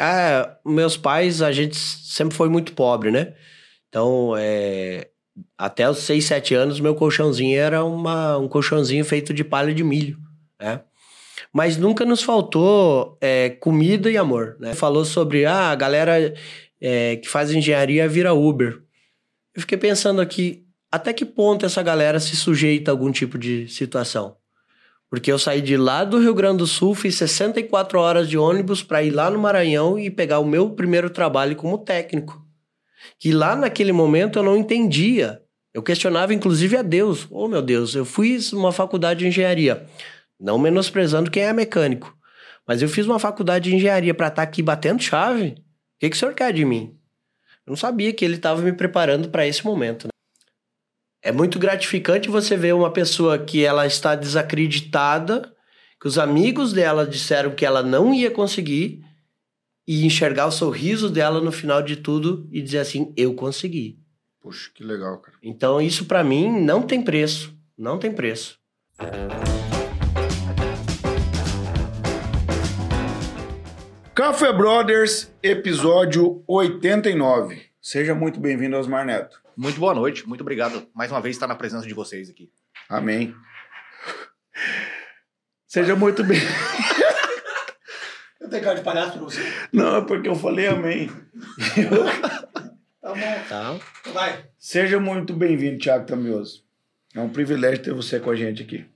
Ah, meus pais, a gente sempre foi muito pobre, né? Então, é, até os 6, 7 anos, meu colchãozinho era uma, um colchãozinho feito de palha de milho, né? Mas nunca nos faltou é, comida e amor, né? Falou sobre, ah, a galera é, que faz engenharia vira Uber. Eu fiquei pensando aqui, até que ponto essa galera se sujeita a algum tipo de situação? Porque eu saí de lá do Rio Grande do Sul, fiz 64 horas de ônibus para ir lá no Maranhão e pegar o meu primeiro trabalho como técnico. Que lá naquele momento eu não entendia. Eu questionava inclusive a Deus. Oh, meu Deus, eu fiz uma faculdade de engenharia. Não menosprezando quem é mecânico. Mas eu fiz uma faculdade de engenharia para estar tá aqui batendo chave. O que, que o senhor quer de mim? Eu não sabia que ele estava me preparando para esse momento. Né? É muito gratificante você ver uma pessoa que ela está desacreditada, que os amigos dela disseram que ela não ia conseguir, e enxergar o sorriso dela no final de tudo e dizer assim: eu consegui. Puxa, que legal, cara. Então isso para mim não tem preço, não tem preço. Café Brothers, episódio 89. Seja muito bem-vindo, Osmar Neto. Muito boa noite, muito obrigado mais uma vez estar na presença de vocês aqui. Amém. Seja muito bem. Eu tenho cara de palhaço pra você? Não, é porque eu falei amém. Tá bom. Tá? Vai. Seja muito bem-vindo, Thiago Tamioso. É um privilégio ter você com a gente aqui.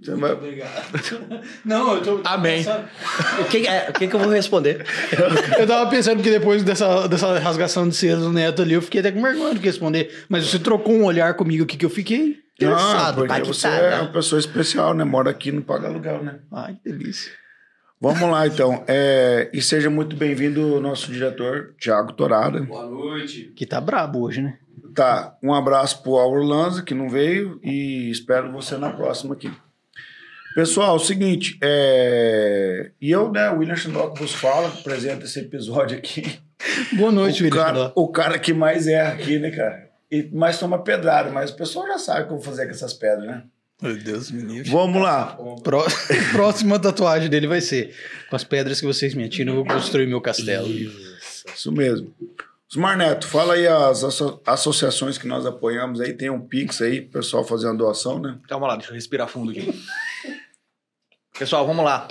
Você vai... Obrigado. Não, eu tô. Amém. pensando- O que, é, o que, que eu vou responder? Eu tava pensando que depois dessa, dessa rasgação de seda do neto ali, eu fiquei até com vergonha de responder. Mas você trocou um olhar comigo aqui que eu fiquei Não, Interessado, porque você impactado, é né? uma pessoa especial, né? Mora aqui, não paga aluguel, né? Ai, que delícia. Vamos lá, então. É, E seja muito bem-vindo o nosso diretor, Thiago Torada. Boa noite. Que tá brabo hoje, né? Tá, um abraço pro Auro Lanza, que não veio, e espero você na próxima aqui. Pessoal, é o seguinte, é... e eu, né, o William Xandó vos fala, apresenta esse episódio aqui. Boa noite, o, William. cara, o cara que mais erra aqui, né, cara? E mais toma pedrada, mas o pessoal já sabe o que eu vou fazer com essas pedras, né? Meu Deus me livre. Vamos lá. Pró- Próxima tatuagem dele vai ser: com as pedras que vocês me atiram, eu vou construir meu castelo. Isso mesmo. Osmar Neto, fala aí as asso- associações que nós apoiamos aí, tem um Pix aí, pessoal fazer uma doação, né? Calma lá, deixa eu respirar fundo aqui. Pessoal, vamos lá.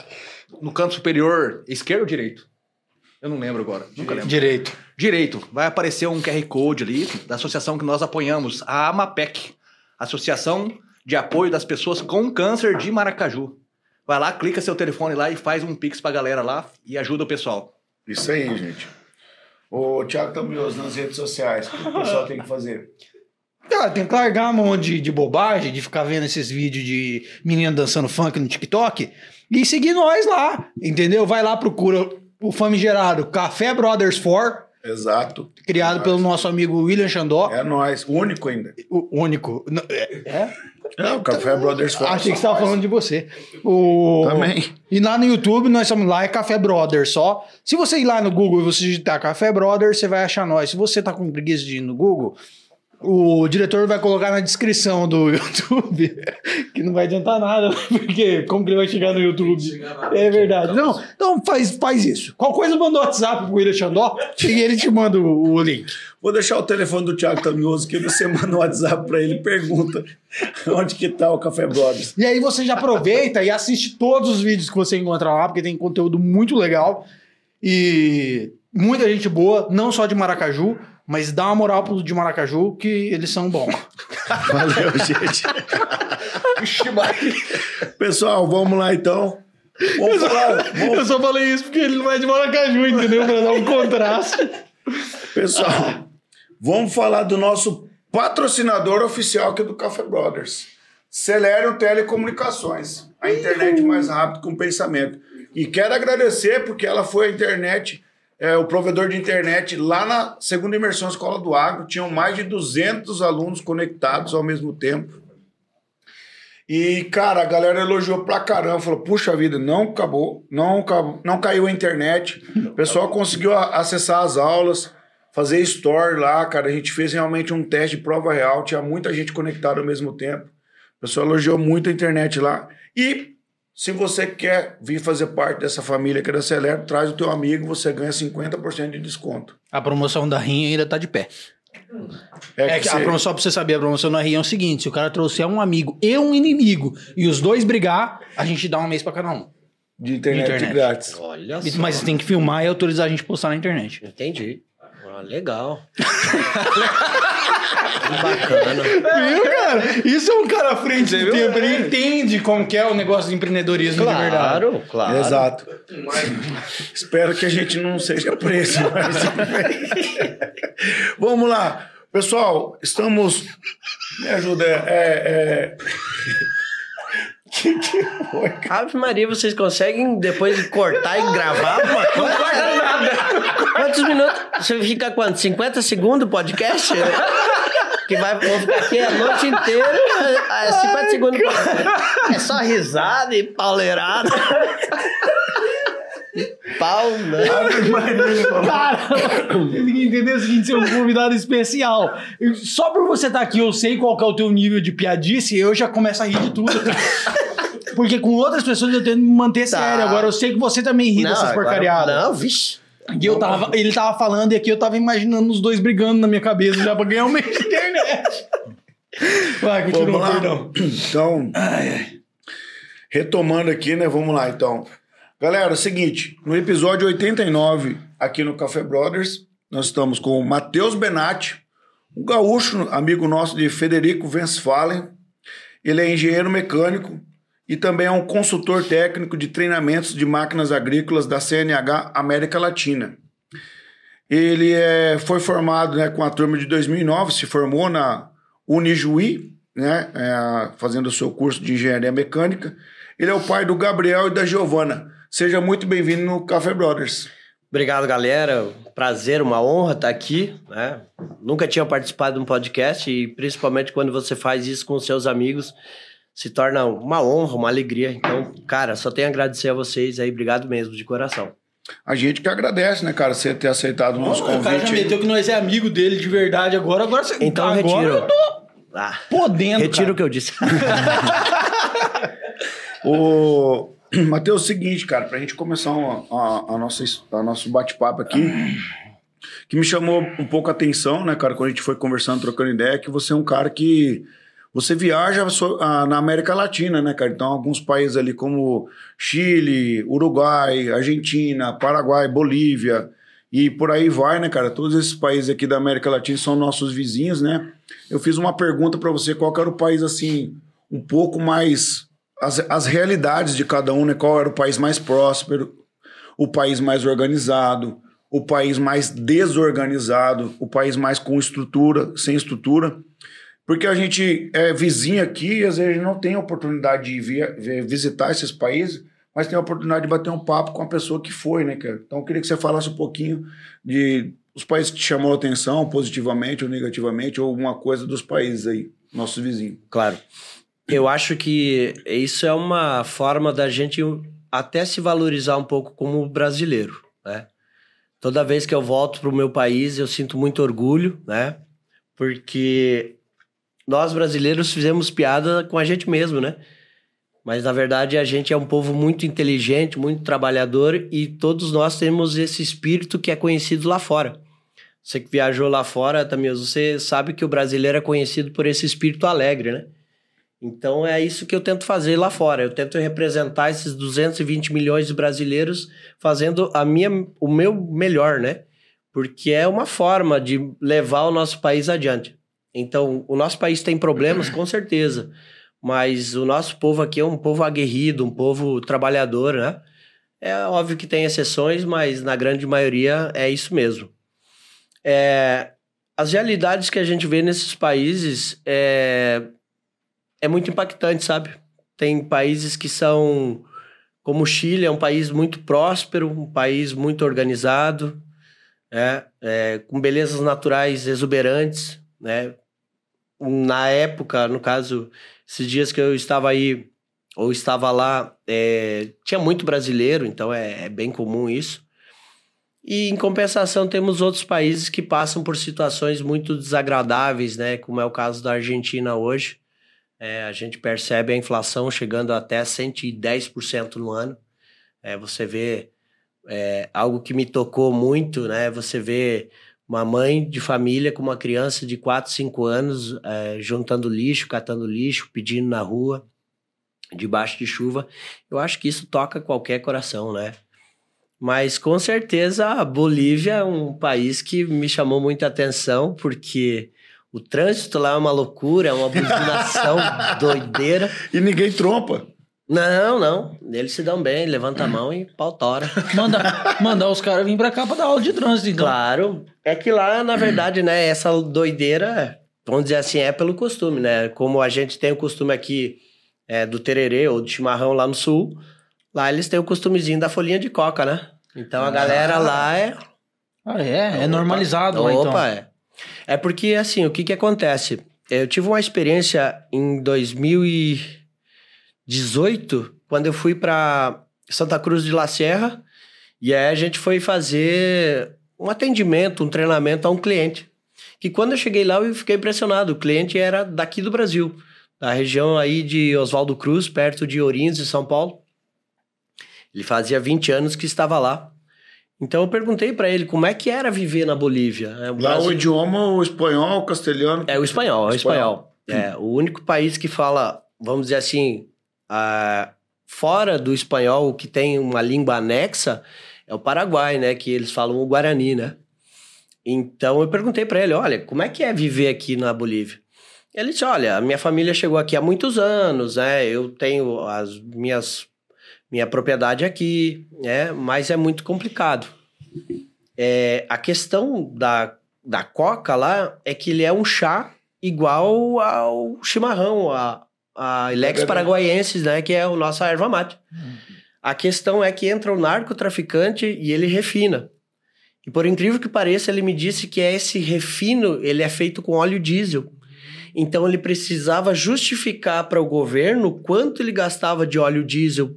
No canto superior, esquerdo ou direito? Eu não lembro agora. Nunca lembro. Direito. Direito. Vai aparecer um QR Code ali da associação que nós apoiamos, a AMAPEC, Associação de Apoio das Pessoas com Câncer de Maracaju. Vai lá, clica seu telefone lá e faz um pix pra galera lá e ajuda o pessoal. Isso aí, gente. Ô, Thiago Tambrioso, nas redes sociais, o que o pessoal tem que fazer? Cara, tem que largar a mão de, de bobagem, de ficar vendo esses vídeos de menina dançando funk no TikTok e seguir nós lá, entendeu? Vai lá, procura o famigerado Café Brothers 4, Exato. criado pelo nosso amigo William Xandó, É nós, o único ainda. o único. É? é? É, o Café Brothers Fox. Achei que você estava falando de você. O... Também. E lá no YouTube, nós estamos lá, é Café Brothers só. Se você ir lá no Google e você digitar Café Brothers, você vai achar nós. Se você tá com preguiça de ir no Google, o diretor vai colocar na descrição do YouTube, que não vai adiantar nada, porque como que ele vai chegar no YouTube? chegar. É verdade. Não, então faz, faz isso. Qual coisa manda o WhatsApp pro William Xandó e ele te manda o, o link. Vou deixar o telefone do Thiago Tamioso, que você manda um WhatsApp pra ele e pergunta onde que tá o Café Brothers. E aí você já aproveita e assiste todos os vídeos que você encontra lá, porque tem conteúdo muito legal e muita gente boa, não só de Maracaju, mas dá uma moral pro de Maracaju que eles são bons. Valeu, gente. Pessoal, vamos lá então. Vamos falar. vamos- Eu só falei isso porque ele não é de Maracaju, entendeu? Pra dar um contraste. Pessoal, vamos falar do nosso patrocinador oficial que é do Café Brothers. Celerium Telecomunicações, a internet mais rápida com pensamento. E quero agradecer porque ela foi a internet, é, o provedor de internet lá na segunda imersão Escola do Agro. Tinham mais de 200 alunos conectados ao mesmo tempo. E, cara, a galera elogiou pra caramba. Falou, puxa vida, não acabou, não, acabou, não caiu a internet. O pessoal conseguiu acessar as aulas, fazer story lá, cara. A gente fez realmente um teste de prova real. Tinha muita gente conectada ao mesmo tempo. O pessoal elogiou muito a internet lá. E Se você quer vir fazer parte dessa família que é da Celero, traz o teu amigo, você ganha 50% de desconto. A promoção da Rinha ainda tá de pé. É, que a você- promoção, pra você saber, a promoção da Rinha é o seguinte: se o cara trouxer um amigo e um inimigo e os dois brigar, a gente dá um mês pra cada um. de internet, internet. grátis. Olha só. Mas tem que filmar e autorizar a gente a postar na internet. Entendi. Ah, legal. que bacana. Viu, cara? Isso é um cara à frente do tempo. Ele entende como que é o negócio de empreendedorismo de verdade. Claro, claro. Exato. Espero que a gente não seja preso. mas- Vamos lá. Pessoal, estamos. Me ajuda. É, é... que que foi? Ave Maria, vocês conseguem depois de cortar e gravar coisa? Não corta nada. Quantos minutos? Você fica quanto? 50 segundos o podcast? Que vai vou ficar aqui a noite inteira. é, é 50 segundos. o podcast. É só risada e pauleirada. Pau, né? Cara, você tem que entender o seguinte: você é um convidado especial. Eu- Só por você estar aqui, eu sei qual que é o teu nível de piadice e eu já começo a rir de tudo. Porque com outras pessoas eu tento me manter Tá. sério. Agora eu sei que você também ri dessas agora- porcariadas. Não, vixe. E eu tava, ele tava falando e aqui eu tava imaginando os dois brigando na minha cabeça já pra ganhar um mês de internet. Vai, Vamos continua, lá. perdão. Então, retomando aqui, né? Vamos lá, então. Galera, é o seguinte, no episódio 89, aqui no Café Brothers, nós estamos com o Matheus Benatti, um gaúcho, amigo nosso de Federico Westphalen. Ele é engenheiro mecânico e também é um consultor técnico de treinamentos de máquinas agrícolas da CNH América Latina. Ele é, foi formado né, com a turma de 2009, se formou na Unijuí, né, é, fazendo o seu curso de engenharia mecânica. Ele é o pai do Gabriel e da Giovana. Seja muito bem-vindo no Café Brothers. Obrigado, galera. Prazer, uma honra estar aqui. Né? Nunca tinha participado de um podcast e principalmente quando você faz isso com seus amigos, se torna uma honra, uma alegria. Então, cara, só tenho a agradecer a vocês aí. Obrigado mesmo, de coração. A gente que agradece, né, cara, você ter aceitado o nosso o cara já convite. meteu que nós é amigo dele de verdade agora. Agora você. Então, agora retiro. eu tô Ah, podendo. retiro cara. o que eu disse. O Matheus, é o seguinte, cara, pra gente começar a, nossa, a nosso bate-papo aqui, que me chamou um pouco a atenção, né, cara, quando a gente foi conversando, trocando ideia, que você é um cara que você viaja na América Latina, né, cara? Então, alguns países ali como Chile, Uruguai, Argentina, Paraguai, Bolívia e por aí vai, né, cara? Todos esses países aqui da América Latina são nossos vizinhos, né? Eu fiz uma pergunta pra você, qual era o país, assim, um pouco mais... As, as realidades de cada um, né? Qual era o país mais próspero, o país mais organizado, o país mais desorganizado, o país mais com estrutura, sem estrutura. Porque a gente é vizinho aqui e às vezes não tem oportunidade de via- vi- visitar esses países, mas tem a oportunidade de bater um papo com a pessoa que foi, né, cara? Então eu queria que você falasse um pouquinho de os países que te chamou a atenção, positivamente ou negativamente, ou alguma coisa dos países aí, nossos vizinhos. Claro. Eu acho que isso é uma forma da gente até se valorizar um pouco como brasileiro, né? Toda vez que eu volto para o meu país, eu sinto muito orgulho, né? Porque nós brasileiros fizemos piada com a gente mesmo, né? Mas na verdade a gente é um povo muito inteligente, muito trabalhador e todos nós temos esse espírito que é conhecido lá fora. Você que viajou lá fora, também você sabe que o brasileiro é conhecido por esse espírito alegre, né? Então é isso que eu tento fazer lá fora. Eu tento representar esses 220 milhões de brasileiros fazendo a minha, o meu melhor, né? Porque é uma forma de levar o nosso país adiante. Então, o nosso país tem problemas, com certeza. Mas o nosso povo aqui é um povo aguerrido, um povo trabalhador, né? É óbvio que tem exceções, mas na grande maioria é isso mesmo. É, as realidades que a gente vê nesses países é, é muito impactante, sabe? Tem países que são, como o Chile, é um país muito próspero, um país muito organizado, né? É, com belezas naturais exuberantes, né? Na época, no caso, esses dias que eu estava aí, ou estava lá, é, tinha muito brasileiro, então é, é bem comum isso. E em compensação temos outros países que passam por situações muito desagradáveis, né? Como é o caso da Argentina hoje, É, a gente percebe a inflação chegando até 110% no ano. É, você vê é, algo que me tocou muito, né? Você vê uma mãe de família com uma criança de 4, 5 anos é, juntando lixo, catando lixo, pedindo na rua, debaixo de chuva. Eu acho que isso toca qualquer coração, né? Mas com certeza a Bolívia é um país que me chamou muita atenção, porque o trânsito lá é uma loucura, é uma buzinação doideira. E ninguém trompa. Não, não. Eles se dão bem, levanta a mão e pau tora. Manda, mandar os caras virem pra cá pra dar aula de trânsito, então. Claro. É que lá, na verdade, né, essa doideira, vamos dizer assim, é pelo costume, né? Como a gente tem o costume aqui é, do tererê ou do chimarrão lá no sul, lá eles têm o costumezinho da folhinha de coca, né? Então a galera lá é. Ah, é? É normalizado lá, então. Opa, é. É porque, assim, o que que acontece? Eu tive uma experiência em 2018, quando eu fui para Santa Cruz de La Serra, e aí a gente foi fazer um atendimento, um treinamento a um cliente. Que quando eu cheguei lá, eu fiquei impressionado. O cliente era daqui do Brasil, da região aí de Oswaldo Cruz, perto de Ourinhos, de São Paulo. Ele fazia 20 anos que estava lá. Então eu perguntei para ele como é que era viver na Bolívia. É, o Lá Brasil- o idioma, o espanhol, o castelhano. é o espanhol, é o Espanhol. espanhol. É, o único país que fala, vamos dizer assim, fora do espanhol, que tem uma língua anexa, é o Paraguai, né? Que eles falam o Guarani, né? Então eu perguntei para ele, olha, como é que é viver aqui na Bolívia? Ele disse, olha, a minha família chegou aqui há muitos anos, né? Eu tenho as minhas minha propriedade aqui, né? Mas é muito complicado. É, a questão da, da coca lá é que ele é um chá igual ao chimarrão, a, a Ilex verdade. paraguaiensis, né? Que é a nossa erva mate. A questão é que entra o narcotraficante e ele refina. E por incrível que pareça, ele me disse que esse refino ele é feito com óleo diesel. Então ele precisava justificar para o governo quanto ele gastava de óleo diesel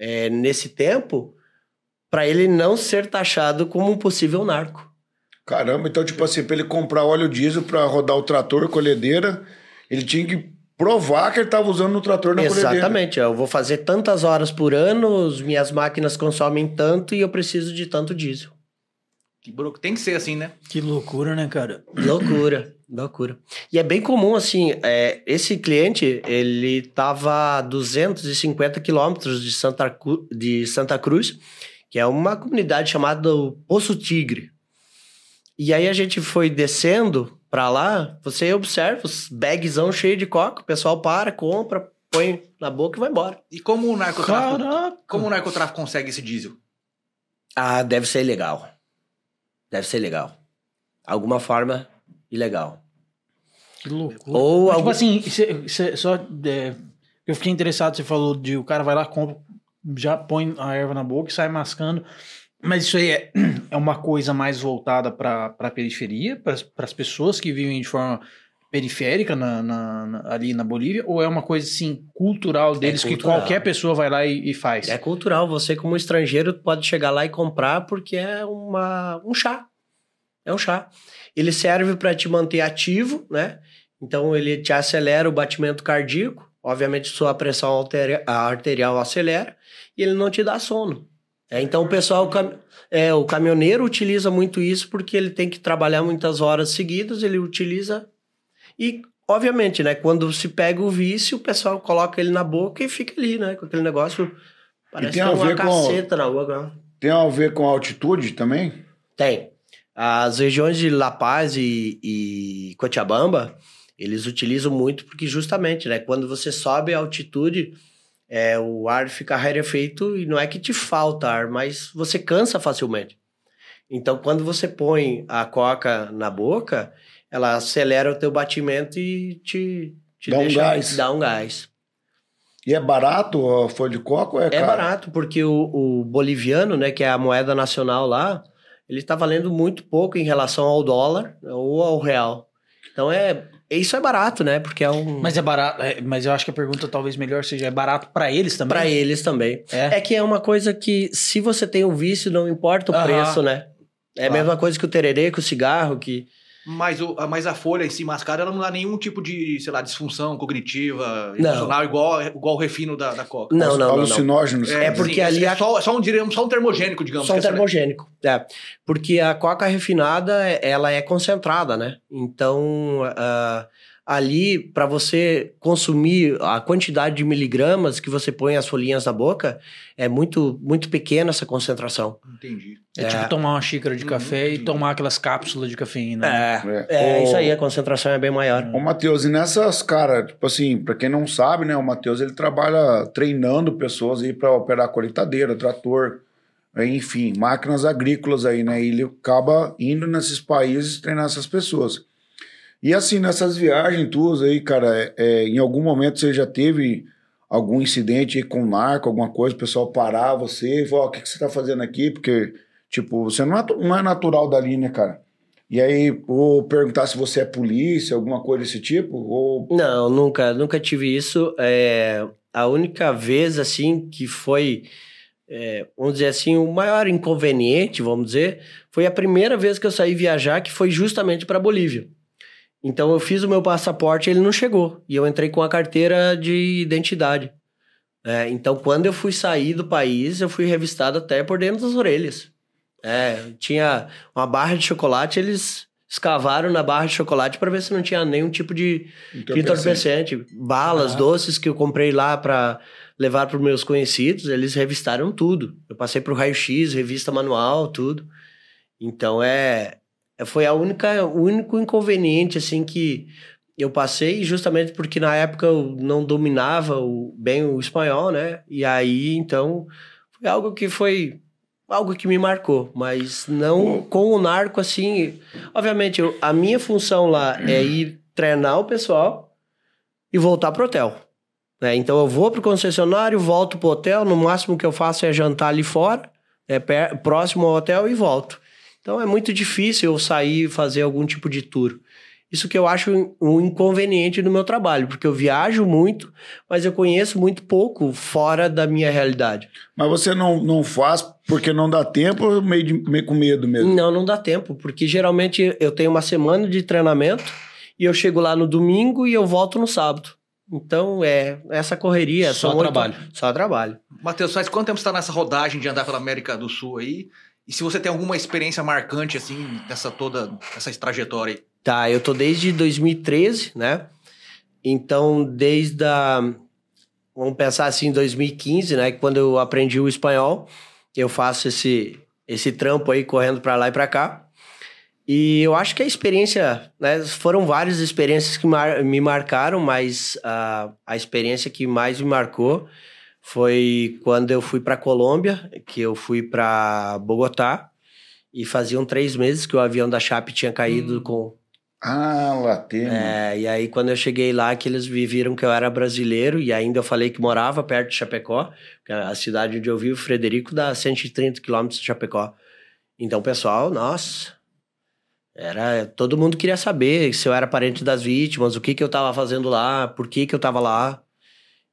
é, nesse tempo para ele não ser taxado como um possível narco. Caramba, então, tipo assim, pra ele comprar óleo diesel pra rodar o trator, colhedeira, ele tinha que provar que ele tava usando no trator na colhedeira. Exatamente. Eu vou fazer tantas horas por ano, as minhas máquinas consomem tanto e eu preciso de tanto diesel. Que buro- Tem que ser assim, né? Que loucura, né, cara? Loucura, loucura. E é bem comum, assim, é, esse cliente, ele tava a 250 quilômetros de Santa, de Santa Cruz, que é uma comunidade chamada Poço Tigre. E aí a gente foi descendo pra lá, você observa os bagzão cheio de coca, o pessoal para, compra, põe na boca e vai embora. E como o narcotráfico, Caraca. como o narcotráfico consegue esse diesel? Ah, deve ser ilegal. Deve ser legal. Alguma forma, ilegal. Que loucura. Ou Mas, algum... Tipo assim, cê- cê só. é, eu fiquei interessado, você falou de o cara vai lá, compra, já põe a erva na boca e sai mascando. Mas isso aí é, é uma coisa mais voltada para a periferia, para as pessoas que vivem de forma periférica na, na- na- ali na Bolívia, ou é uma coisa assim cultural deles que cultural. qualquer pessoa vai lá e, e faz? É cultural, você como estrangeiro pode chegar lá e comprar porque é uma, um chá. É um chá. Ele serve para te manter ativo, né? Então ele te acelera o batimento cardíaco, obviamente sua pressão altera- arterial acelera e ele não te dá sono. É, então o pessoal, o cam- é, o caminhoneiro utiliza muito isso porque ele tem que trabalhar muitas horas seguidas, ele utiliza e obviamente, né? Quando se pega o vício, o pessoal coloca ele na boca e fica ali, né? Com aquele negócio parece tem que é a uma caceta na boca. né? Tem a ver com altitude também? Tem. As regiões de La Paz e, e Cochabamba, eles utilizam muito porque justamente, né? Quando você sobe a altitude, é, o ar fica rarefeito e não é que te falta ar, mas você cansa facilmente. Então, quando você põe a coca na boca, ela acelera o teu batimento e te, te Dá um deixa gás. dá um gás. E é barato a folha de coco ou é, É caro? barato, porque o, o boliviano, né, que é a moeda nacional lá, ele tá valendo muito pouco em relação ao dólar ou ao real. Então é. Isso é barato, né? Porque é um. Mas é barato, é, mas eu acho que a pergunta talvez melhor seja, é barato para eles também? Pra eles também. É. É que é uma coisa que, se você tem o vício, não importa o Aham. preço, né? É a Claro. mesma coisa que o tererê, que o cigarro, que Mas, o, a- mas a folha em si mascada, ela não dá nenhum tipo de, sei lá, disfunção cognitiva, emocional, igual, igual o refino da, da coca. Não, não, não, não. Alucinógenos. É porque ali é só, só um, só um termogênico, digamos. Só um que essa- termogênico. É, porque a coca refinada, ela é concentrada, né? Então, ah, ali, para você consumir a quantidade de miligramas que você põe as folhinhas na boca, é muito, muito pequena essa concentração. Entendi. É, É. tipo tomar uma xícara de Uhum, café e entendi. tomar aquelas cápsulas de cafeína. né? É, É. é Ô- isso aí, a concentração é bem maior. Ô, Matheus, e nessas, cara, tipo assim, pra quem não sabe, né, o Matheus, ele trabalha treinando pessoas aí pra operar colheitadeira, trator, é, enfim, máquinas agrícolas aí, né, e ele acaba indo nesses países treinar essas pessoas. E assim, nessas viagens tuas aí, cara, é, é, em algum momento você já teve algum incidente aí com narco, alguma coisa, o pessoal parar você e falar, "Ó, o que, que você tá fazendo aqui? Porque, tipo, você não é, não é natural dali, né, cara? E aí, ou perguntar se você é polícia, alguma coisa desse tipo, ou... Não, nunca, nunca tive isso. É, a única vez, assim, que foi, é, vamos dizer assim, o maior inconveniente, vamos dizer, foi a primeira vez que eu saí viajar, que foi justamente para Bolívia. Então eu fiz o meu passaporte, ele não chegou. E eu entrei com a carteira de identidade. É, então, quando eu fui sair do país, eu fui revistado até por dentro das orelhas. É, tinha uma barra de chocolate, eles escavaram na barra de chocolate para ver se não tinha nenhum tipo de, de entorpecente. Balas, Ah. doces que eu comprei lá para levar para os meus conhecidos, eles revistaram tudo. Eu passei pro raio-x, revista manual, tudo. Então é- foi a única, o único inconveniente assim que eu passei, justamente porque na época eu não dominava o- bem o espanhol, né? E aí então foi algo que foi algo que me marcou, mas não com o narco assim. Obviamente, eu- a minha função lá é ir treinar o pessoal e voltar pro hotel. né? Então eu vou pro concessionário, volto pro hotel, no máximo que eu faço é jantar ali fora, é próximo ao hotel e volto. Então é muito difícil eu sair e fazer algum tipo de tour. Isso que eu acho um inconveniente no meu trabalho, porque eu viajo muito, mas eu conheço muito pouco fora da minha realidade. Mas você não, não faz porque não dá tempo ou meio, de- meio com medo mesmo? Não, não dá tempo, porque geralmente eu tenho uma semana de treinamento e eu chego lá no domingo e eu volto no sábado. Então é essa correria. Só são oito- trabalho. Só trabalho. Matheus, faz quanto tempo você tá nessa rodagem de andar pela América do Sul aí? E se você tem alguma experiência marcante, assim, nessa toda, essa trajetória aí? Tá, eu tô desde 2013, né? Então, desde a. Vamos pensar assim, 2015, né? Quando eu aprendi o espanhol, eu faço esse, esse trampo aí correndo pra lá e pra cá. E eu acho que a experiência, né? Foram várias experiências que mar- me marcaram, mas a, a experiência que mais me marcou foi quando eu fui pra Colômbia, que eu fui pra Bogotá. E faziam três meses que o avião da Chape tinha caído Hum. com, Ah, latino. é, e aí quando eu cheguei lá, que eles vi- viram que eu era brasileiro, e ainda eu falei que morava perto de Chapecó, que é a cidade onde eu vivo, Frederico, dá 130 quilômetros de Chapecó. Então, pessoal, nossa, era, todo mundo queria saber se eu era parente das vítimas, o que que eu tava fazendo lá, por que que eu tava lá.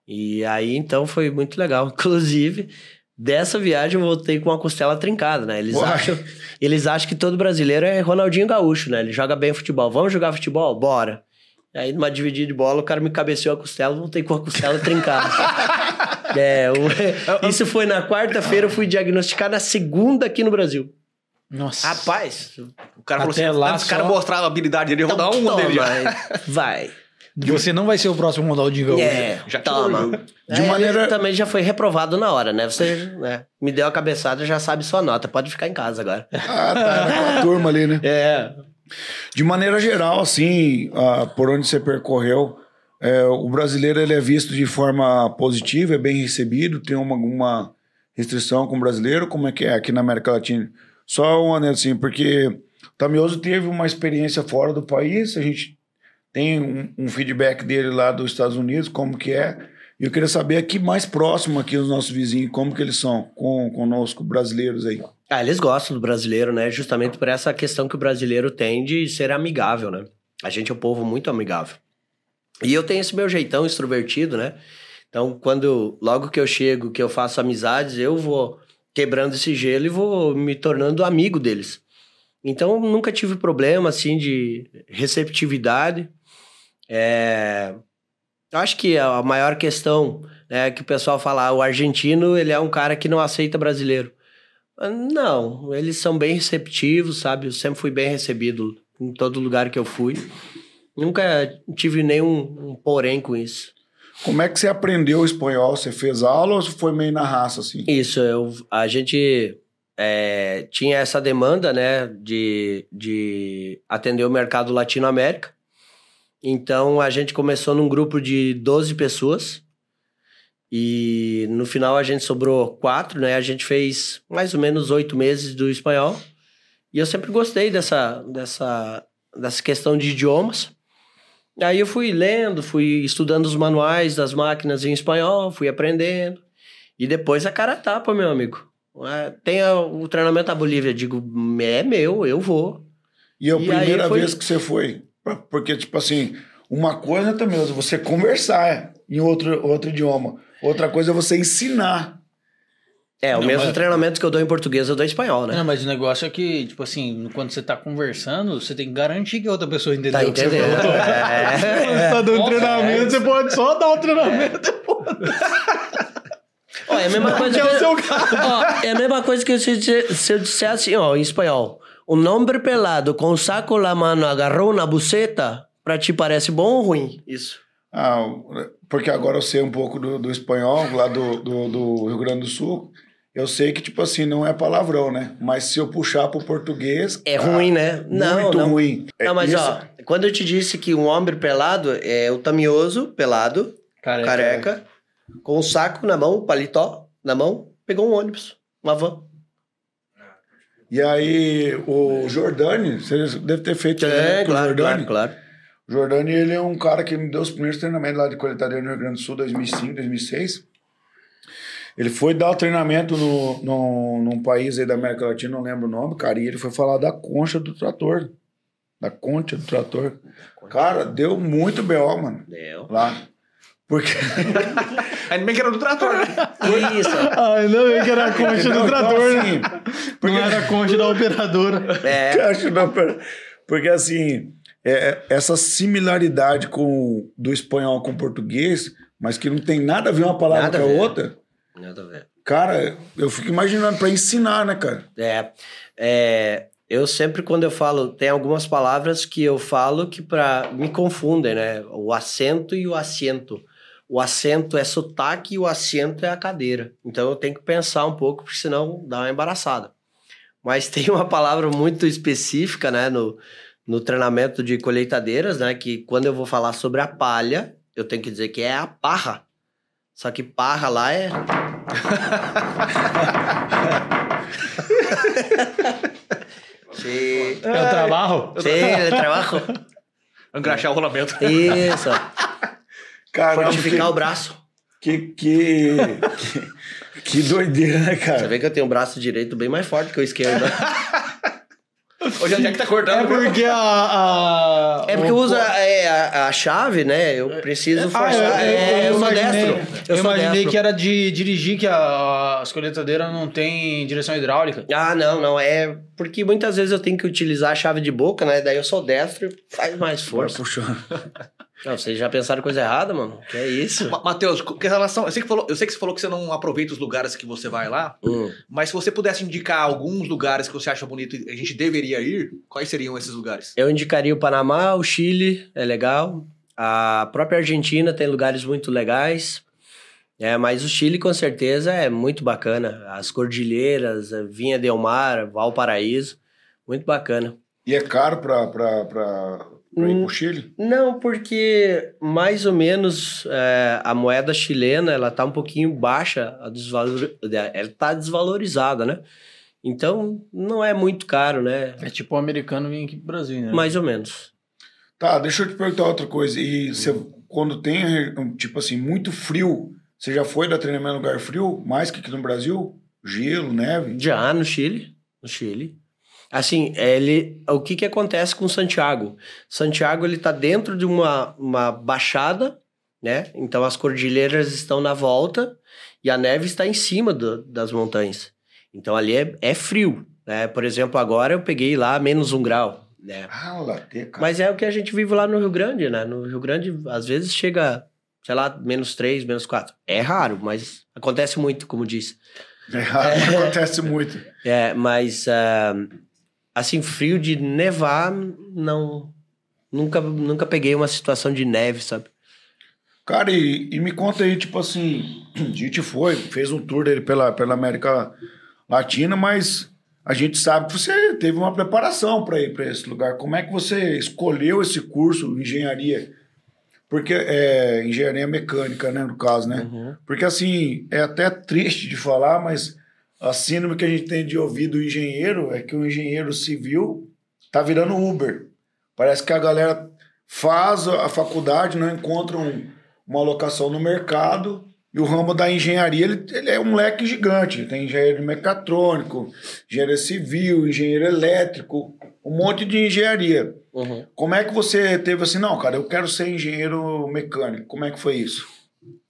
E aí, então, foi muito legal. Inclusive, dessa viagem eu voltei com uma costela trincada, né? Eles Uai. acham, eles acham que todo brasileiro é Ronaldinho Gaúcho, né? Ele joga bem futebol. Vamos jogar futebol? Bora. Aí, numa dividida de bola, o cara me cabeceou a costela, voltei com a costela trincada. é, o- isso foi na quarta-feira, eu fui diagnosticar na segunda aqui no Brasil. Nossa. Rapaz, O cara falou Até assim, lá antes o cara só- mostrar a habilidade dele, eu vou dar um toma, dele já. Vai. Você não vai ser o próximo Ronaldinho Gaúcho. É, Já toma. jogo. De É, maneira- ele também já foi reprovado na hora, né? Você né, me deu a cabeçada, já sabe sua nota. Pode ficar em casa agora. Ah, tá, era com a turma ali, né? É. De maneira geral, assim, ah, por onde você percorreu, é, o brasileiro ele é visto de forma positiva, é bem recebido, tem uma, alguma restrição com o brasileiro, como é que é aqui na América Latina? Só um anel assim, porque o Tamioso teve uma experiência fora do país, a gente tem um, um feedback dele lá dos Estados Unidos, como que é, e eu queria saber aqui mais próximo aqui os nossos vizinhos, como que eles são com, conosco, brasileiros aí. Ah, eles gostam do brasileiro, né? Justamente por essa questão que o brasileiro tem de ser amigável, né? A gente é um povo muito amigável. E eu tenho esse meu jeitão extrovertido, né? Então, quando logo que eu chego, que eu faço amizades, eu vou quebrando esse gelo e vou me tornando amigo deles. Então, nunca tive problema, assim, de receptividade. É... Acho que a maior questão é que o pessoal fala, ah, o argentino, ele é um cara que não aceita brasileiro. Ah, Não, eles são bem receptivos, sabe? Eu sempre fui bem recebido em todo lugar que eu fui. Nunca tive nenhum um porém com isso. Como é que você aprendeu espanhol? Você fez aula ou foi meio na raça, assim? Isso, eu, a gente é, tinha essa demanda, né, de, de atender o mercado latino-américa. Então, a gente começou num grupo de 12 pessoas e no final a gente sobrou quatro, né? A gente fez mais ou menos oito meses do espanhol e eu sempre gostei dessa, dessa, dessa questão de idiomas. Aí eu fui lendo, fui estudando os manuais das máquinas em espanhol, fui aprendendo. E depois a cara tapa, meu amigo. É, Tem o treinamento da Bolívia, digo, é meu, eu vou. E é a E primeira foi- vez que você foi? Porque, tipo assim, uma coisa também é você conversar em outro, outro idioma. Outra coisa é você ensinar. É, o Não, mesmo mas- treinamento que eu dou em português, eu dou em espanhol, né? Não, mas o negócio é que, tipo assim, quando você tá conversando, você tem que garantir que a outra pessoa entendeu Tá o que você entendendo? falou. É. Quando você tá dando treinamento, você pode só dar o treinamento. Ó, é a mesma coisa Que que, é o seu caso. Ó, é a mesma coisa que se, se, eu disser assim, ó, em espanhol. Um homem pelado com o saco na mano agarrou na buceta, pra ti parece bom ou ruim? Isso. Ah, porque agora eu sei um pouco do, do espanhol, lá do, do, do Rio Grande do Sul. Eu sei que, tipo assim, não é palavrão, né? Mas se eu puxar pro português. É ah, ruim, né? Não, muito não. ruim. Não, mas Isso- ó, quando eu te disse que um homem pelado é o tamioso, pelado, Careca. careca, com o saco na mão, o paletó na mão, pegou um ônibus, uma van. E aí, o Jordani, você deve ter feito É, o claro, Jordani. claro, claro. O Jordani, ele é um cara que me deu os primeiros treinamentos lá de coletadeira no Rio Grande do Sul, 2005, 2006. Ele foi dar o treinamento no, no, num país aí da América Latina, não lembro o nome, cara, e ele foi falar da concha do trator. Da concha do trator. Cara, deu muito B.O., mano, Deu. lá. Porque... Ainda bem que era do trator, né? Isso. Ah, ainda bem que era a concha Não, do então, trator, né? assim, Não era a concha da operadora. É. Acho não, pera- Porque assim, é, é- essa similaridade com do espanhol com o português, mas que não tem nada a ver uma palavra Nada com a ver. outra, Nada a ver. cara, eu fico imaginando pra ensinar, né, cara? É, é, eu sempre quando eu falo, tem algumas palavras que eu falo que para me confundem, né? O acento e o assento. O acento é sotaque e o assento é a cadeira. Então eu tenho que pensar um pouco, porque senão dá uma embaraçada. Mas tem uma palavra muito específica, né, no, no treinamento de colheitadeiras, né, que quando eu vou falar sobre a palha, eu tenho que dizer que é a parra. Só que parra lá é Sí. É o trabalho? Sí, el trabajo. Engraxar o rolamento. Isso. Caramba, Fortificar o braço. que, que, que, que doideira, né, Você cara? vê que eu tenho o braço direito bem mais forte que o esquerdo. né? Hoje a Jack tá cortando. É porque a. a É porque o- usa é, a, a chave, né? Eu preciso Ah, forçar. eu, eu- é, eu, eu sou imaginei, destro. Eu, eu sou imaginei destro. que era de dirigir, que a, as não tem direção hidráulica. Ah, não, não. É porque muitas vezes eu tenho que utilizar a chave de boca, né? Daí eu sou destro e faz mais força. Puxando. Não, vocês já pensaram coisa errada, mano? Que é isso? Ma- Matheus, com relação. Eu sei, que falou, eu sei que você falou que você não aproveita os lugares que você vai lá, Hum. mas se você pudesse indicar alguns lugares que você acha bonito e a gente deveria ir, quais seriam esses lugares? Eu indicaria o Panamá, o Chile, é legal. A própria Argentina tem lugares muito legais. É, mas o Chile com certeza é muito bacana. As cordilheiras, a Vinha del Mar, Valparaíso, muito bacana. E é caro pra, pra ir Hum. pro Chile? Não, porque mais ou menos é, a moeda chilena ela tá um pouquinho baixa, a desvalor... ela tá desvalorizada, né? Então não é muito caro, né? É tipo o americano vir aqui pro Brasil, né? Mais ou menos. Tá, deixa eu te perguntar outra coisa. E você, quando tem, tipo assim, muito frio, você já foi dar treinamento em lugar frio? Mais que aqui no Brasil? Gelo, neve? Já no Chile, no Chile. Assim, ele, o que que acontece com Santiago? Santiago ele tá dentro de uma, uma baixada, né? Então as cordilheiras estão na volta e a neve está em cima do- das montanhas. Então ali é, é frio, Né? Por exemplo, agora eu peguei lá menos um grau. Né? Ah, lateca. Mas é o que a gente vive lá no Rio Grande, né? No Rio Grande, às vezes chega, sei lá, menos três, menos quatro. É raro, mas acontece muito, como disse. É raro, acontece muito. É, mas ah, assim, frio de nevar, não. Nunca, nunca peguei uma situação de neve, sabe? Cara, e, e me conta aí, tipo assim, a gente foi, fez um tour dele pela, pela América Latina, mas a gente sabe que você teve uma preparação para ir para esse lugar. Como é que você escolheu esse curso, engenharia? Porque é engenharia mecânica, né, no caso, né? Porque assim, é até triste de falar, mas a síndrome que a gente tem de ouvir do engenheiro é que o engenheiro civil tá virando Uber. Parece que a galera faz a faculdade, não encontra um- uma alocação no mercado. E o ramo da engenharia, ele, ele é um leque gigante. Tem engenheiro mecatrônico, engenheiro civil, engenheiro elétrico, um monte de engenharia. Como é que você teve assim, não, cara, eu quero ser engenheiro mecânico. Como é que foi isso?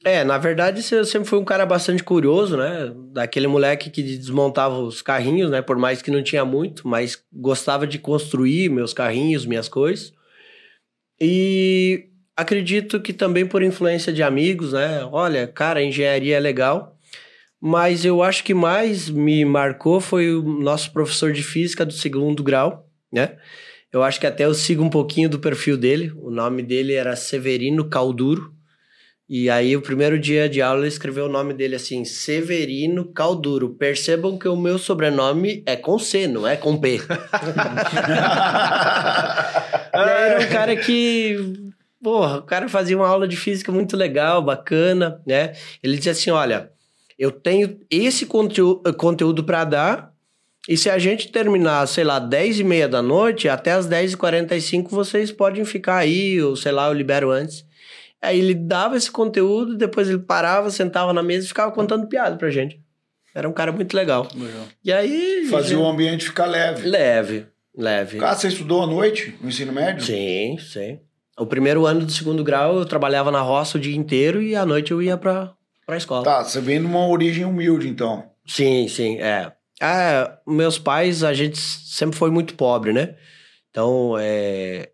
É, na verdade, eu sempre fui um cara bastante curioso, né? Daquele moleque que desmontava os carrinhos, né? Por mais que não tinha muito, mas gostava de construir meus carrinhos, minhas coisas. E acredito que também por influência de amigos, né? Olha, cara, engenharia é legal. Mas eu acho que mais me marcou foi o nosso professor de física do segundo grau, né? Eu acho que até eu sigo um pouquinho do perfil dele. O nome dele era Severino Calduro. E aí, o primeiro dia de aula, ele escreveu o nome dele assim, Severino Calduro. Percebam que o meu sobrenome é com C, não é com P. Era um cara que... Porra, o cara fazia uma aula de física muito legal, bacana, né? Ele dizia assim, olha, eu tenho esse conteú- conteúdo para dar e se a gente terminar, sei lá, 10 e meia da noite, até as 10 e 45 vocês podem ficar aí, ou sei lá, eu libero antes. Aí ele dava esse conteúdo, depois ele parava, sentava na mesa e ficava contando piada pra gente. Era um cara muito legal. E aí. Fazia o ambiente ficar leve. Leve, leve. Cara, você estudou à noite no ensino médio? Sim, sim. O primeiro ano do segundo grau eu trabalhava na roça o dia inteiro e à noite eu ia pra, pra escola. Tá, você vem de uma origem humilde, então. Sim, sim, é. Ah, meus pais, a gente sempre foi muito pobre, né? Então, é,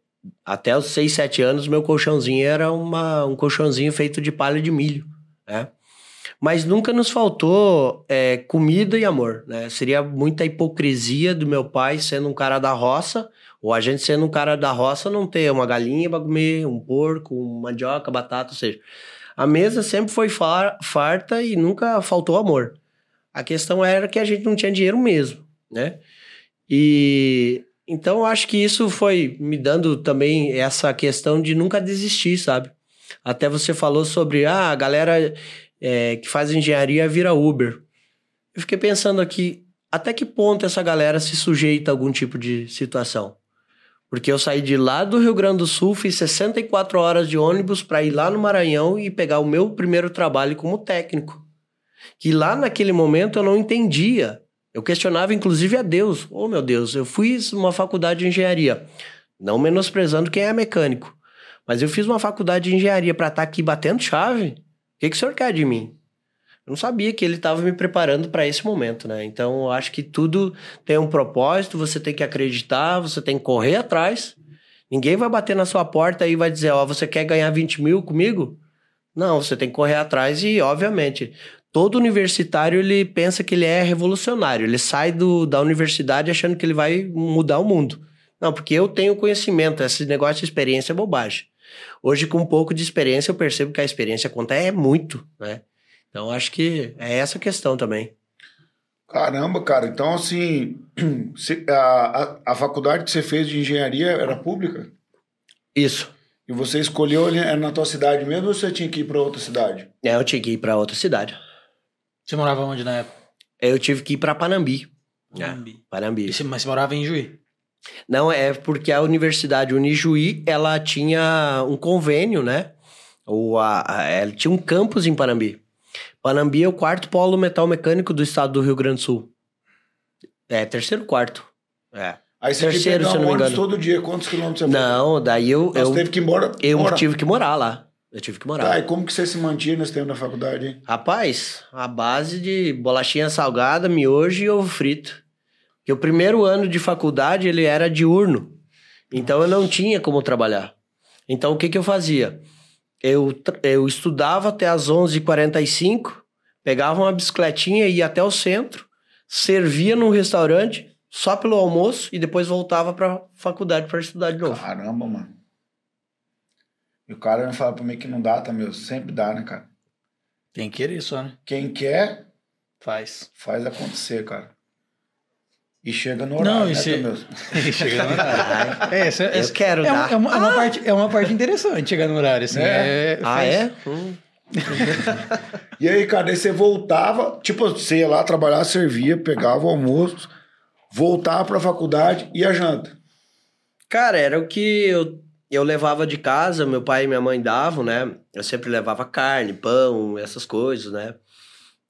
até os 6, 7 anos, meu colchãozinho era uma, um colchãozinho feito de palha de milho, né? Mas nunca nos faltou é, comida e amor, né? Seria muita hipocrisia do meu pai sendo um cara da roça, ou a gente sendo um cara da roça não ter uma galinha para comer, um porco, uma mandioca, batata, ou seja, a mesa sempre foi far- farta e nunca faltou amor. A questão era que a gente não tinha dinheiro mesmo, né? E então eu acho que isso foi me dando também essa questão de nunca desistir, sabe? Até você falou sobre ah, a galera é, que faz engenharia vira Uber. Eu fiquei pensando aqui, até que ponto essa galera se sujeita a algum tipo de situação? Porque eu saí de lá do Rio Grande do Sul, fiz 64 horas de ônibus para ir lá no Maranhão e pegar o meu primeiro trabalho como técnico que lá naquele momento eu não entendia. Eu questionava inclusive a Deus. Oh, meu Deus, eu fiz uma faculdade de engenharia, não menosprezando quem é mecânico, mas eu fiz uma faculdade de engenharia para estar aqui batendo chave. O que, que o senhor quer de mim? Eu não sabia que ele estava me preparando para esse momento, né? Então, eu acho que tudo tem um propósito, você tem que acreditar, você tem que correr atrás. Ninguém vai bater na sua porta e vai dizer, ó, você quer ganhar 20 mil comigo? Não, você tem que correr atrás e, obviamente, todo universitário ele pensa que ele é revolucionário. Ele sai do, da universidade achando que ele vai mudar o mundo. Não, porque eu tenho conhecimento, esse negócio de experiência é bobagem. Hoje, com um pouco de experiência, eu percebo que a experiência conta é muito, né? Então, acho que é essa a questão também. Caramba, cara. Então, assim, a, a, a faculdade que você fez de engenharia era pública? Isso. E você escolheu ali na tua cidade mesmo ou você tinha que ir para outra cidade? É, eu tinha que ir para outra cidade. Você morava onde na época? Eu tive que ir para Panambi. Panambi. É, Panambi. E você- Mas você morava em Juí? Não, é porque a Universidade Unijuí, ela tinha um convênio, né? Ou a, a- ela tinha um campus em Panambi. Panambi é o quarto polo metal mecânico do estado do Rio Grande do Sul. É, terceiro quarto. É. Aí você tinha Terceiro, que se eu pegar não um me ônibus engano. todo dia. Quantos quilômetros você Não, daí eu? Você eu, teve que ir embora? eu embora. tive que morar lá. Eu tive que morar. Tá, e como que você se mantinha nesse tempo da faculdade, hein? Rapaz, a base de bolachinha salgada, miojo e ovo frito. Porque o primeiro ano de faculdade ele era diurno. Então eu não tinha como trabalhar. Então o que, que eu fazia? Eu, eu estudava até as 11h45, pegava uma bicicletinha e ia até o centro, servia num restaurante só pelo almoço e depois voltava pra faculdade para estudar de novo. Caramba, mano. E o cara me fala pra mim que não dá, tá, meu? Sempre dá, né, cara? Tem que querer só, né? Quem quer, Faz. faz acontecer, cara. E chega no horário, Não, né, e se- Tamil? Chega no horário. É, essa, Eu quero é, dar. é uma, é uma parte, é uma parte interessante chegar no horário, assim. É? É, Ah, faz- é? Hum. E aí, cara, aí você voltava, tipo, você ia lá trabalhar, servia, pegava o almoço, voltava pra faculdade e a janta. Cara, era o que eu, eu levava de casa, meu pai e minha mãe davam, né? Eu sempre levava carne, pão, essas coisas, né?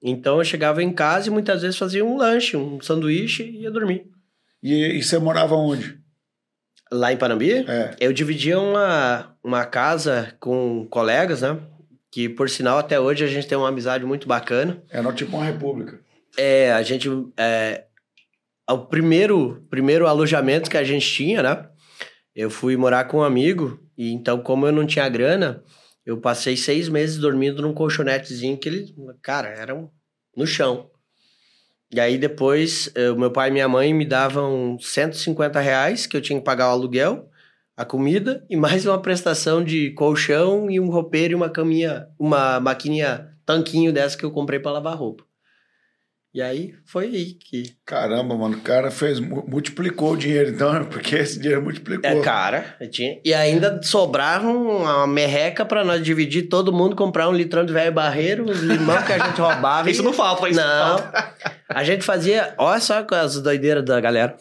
Então eu chegava em casa e muitas vezes fazia um lanche, um sanduíche e ia dormir. E, e você morava onde? Lá em Panambi, É. eu dividia uma, uma casa com colegas, né? Que por sinal até hoje a gente tem uma amizade muito bacana. Era tipo uma república. É, a gente. É, o primeiro, primeiro alojamento que a gente tinha, né? Eu fui morar com um amigo, e então, como eu não tinha grana, eu passei seis meses dormindo num colchonetezinho que ele. Cara, era um, no chão. E aí depois, eh, o meu pai e minha mãe me davam 150 reais, que eu tinha que pagar o aluguel, a comida, e mais uma prestação de colchão e um roupeiro e uma caminha, uma maquininha tanquinho dessa que eu comprei para lavar roupa. E aí foi aí que. Caramba, mano, o cara fez, mu- multiplicou o dinheiro, então, porque esse dinheiro multiplicou. É, cara, tinha. E ainda sobrava uma merreca pra nós dividir, todo mundo comprar um litrão de velho barreiro, os limão que a gente roubava. Isso e- não falta, isso não Não. falta. A gente fazia. Olha só com as doideiras da galera.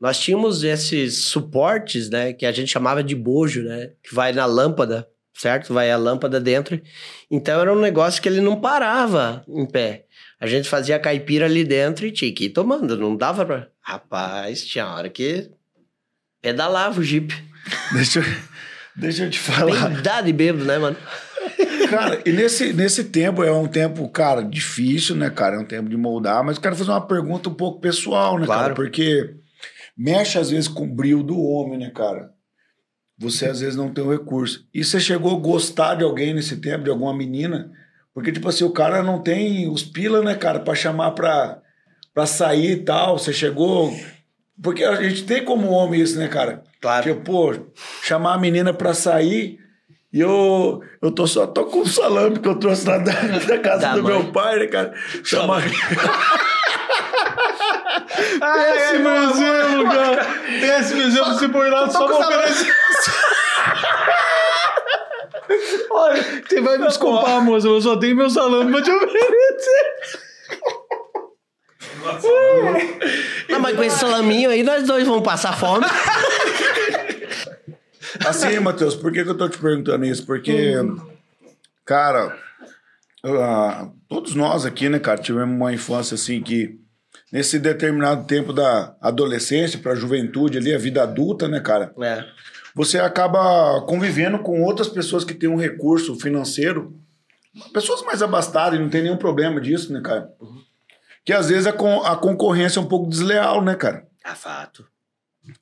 Nós tínhamos esses suportes, né? Que a gente chamava de bojo, né? Que vai na lâmpada, certo? Vai a lâmpada dentro. Então era um negócio que ele não parava em pé. A gente fazia caipira ali dentro e tinha que ir tomando. Não dava pra. Rapaz, tinha hora que pedalava o jipe. Deixa, eu, deixa eu te falar. Bem bêbado, né, mano? Cara, e nesse, nesse tempo é um tempo, cara, difícil, né, cara? É um tempo de moldar, mas eu quero fazer uma pergunta um pouco pessoal, né, cara? Claro. Porque mexe às vezes com o brilho do homem, né, cara? Você às vezes não tem o recurso. E você chegou a gostar de alguém nesse tempo, de alguma menina? Porque, tipo assim, o cara não tem os pila, né, cara, pra chamar pra, pra sair e tal. Você chegou. Porque a gente tem como homem isso, né, cara? Claro. Tipo, pô, chamar a menina pra sair e eu, eu tô só tô com o salame que eu trouxe da, da casa Da do mãe. meu pai, né, cara? Chamar. Péssimo exemplo, cara. Péssimo exemplo. Você põe lá só uma oferecer. Olha, você vai me desculpar, moça. Eu só tenho meu salame pra te oferecer. Não, mas com esse salaminho aí, nós dois vamos passar fome. Assim, Matheus, por que, que eu tô te perguntando isso? Porque, cara, ah, todos nós aqui, né, cara, tivemos uma infância assim que, nesse determinado tempo da adolescência pra juventude ali, a vida adulta, né, cara, É. você acaba convivendo com outras pessoas que têm um recurso financeiro, pessoas mais abastadas, e não tem nenhum problema disso, né, cara? Que às vezes a, con- a concorrência é um pouco desleal, né, cara? Ah, fato.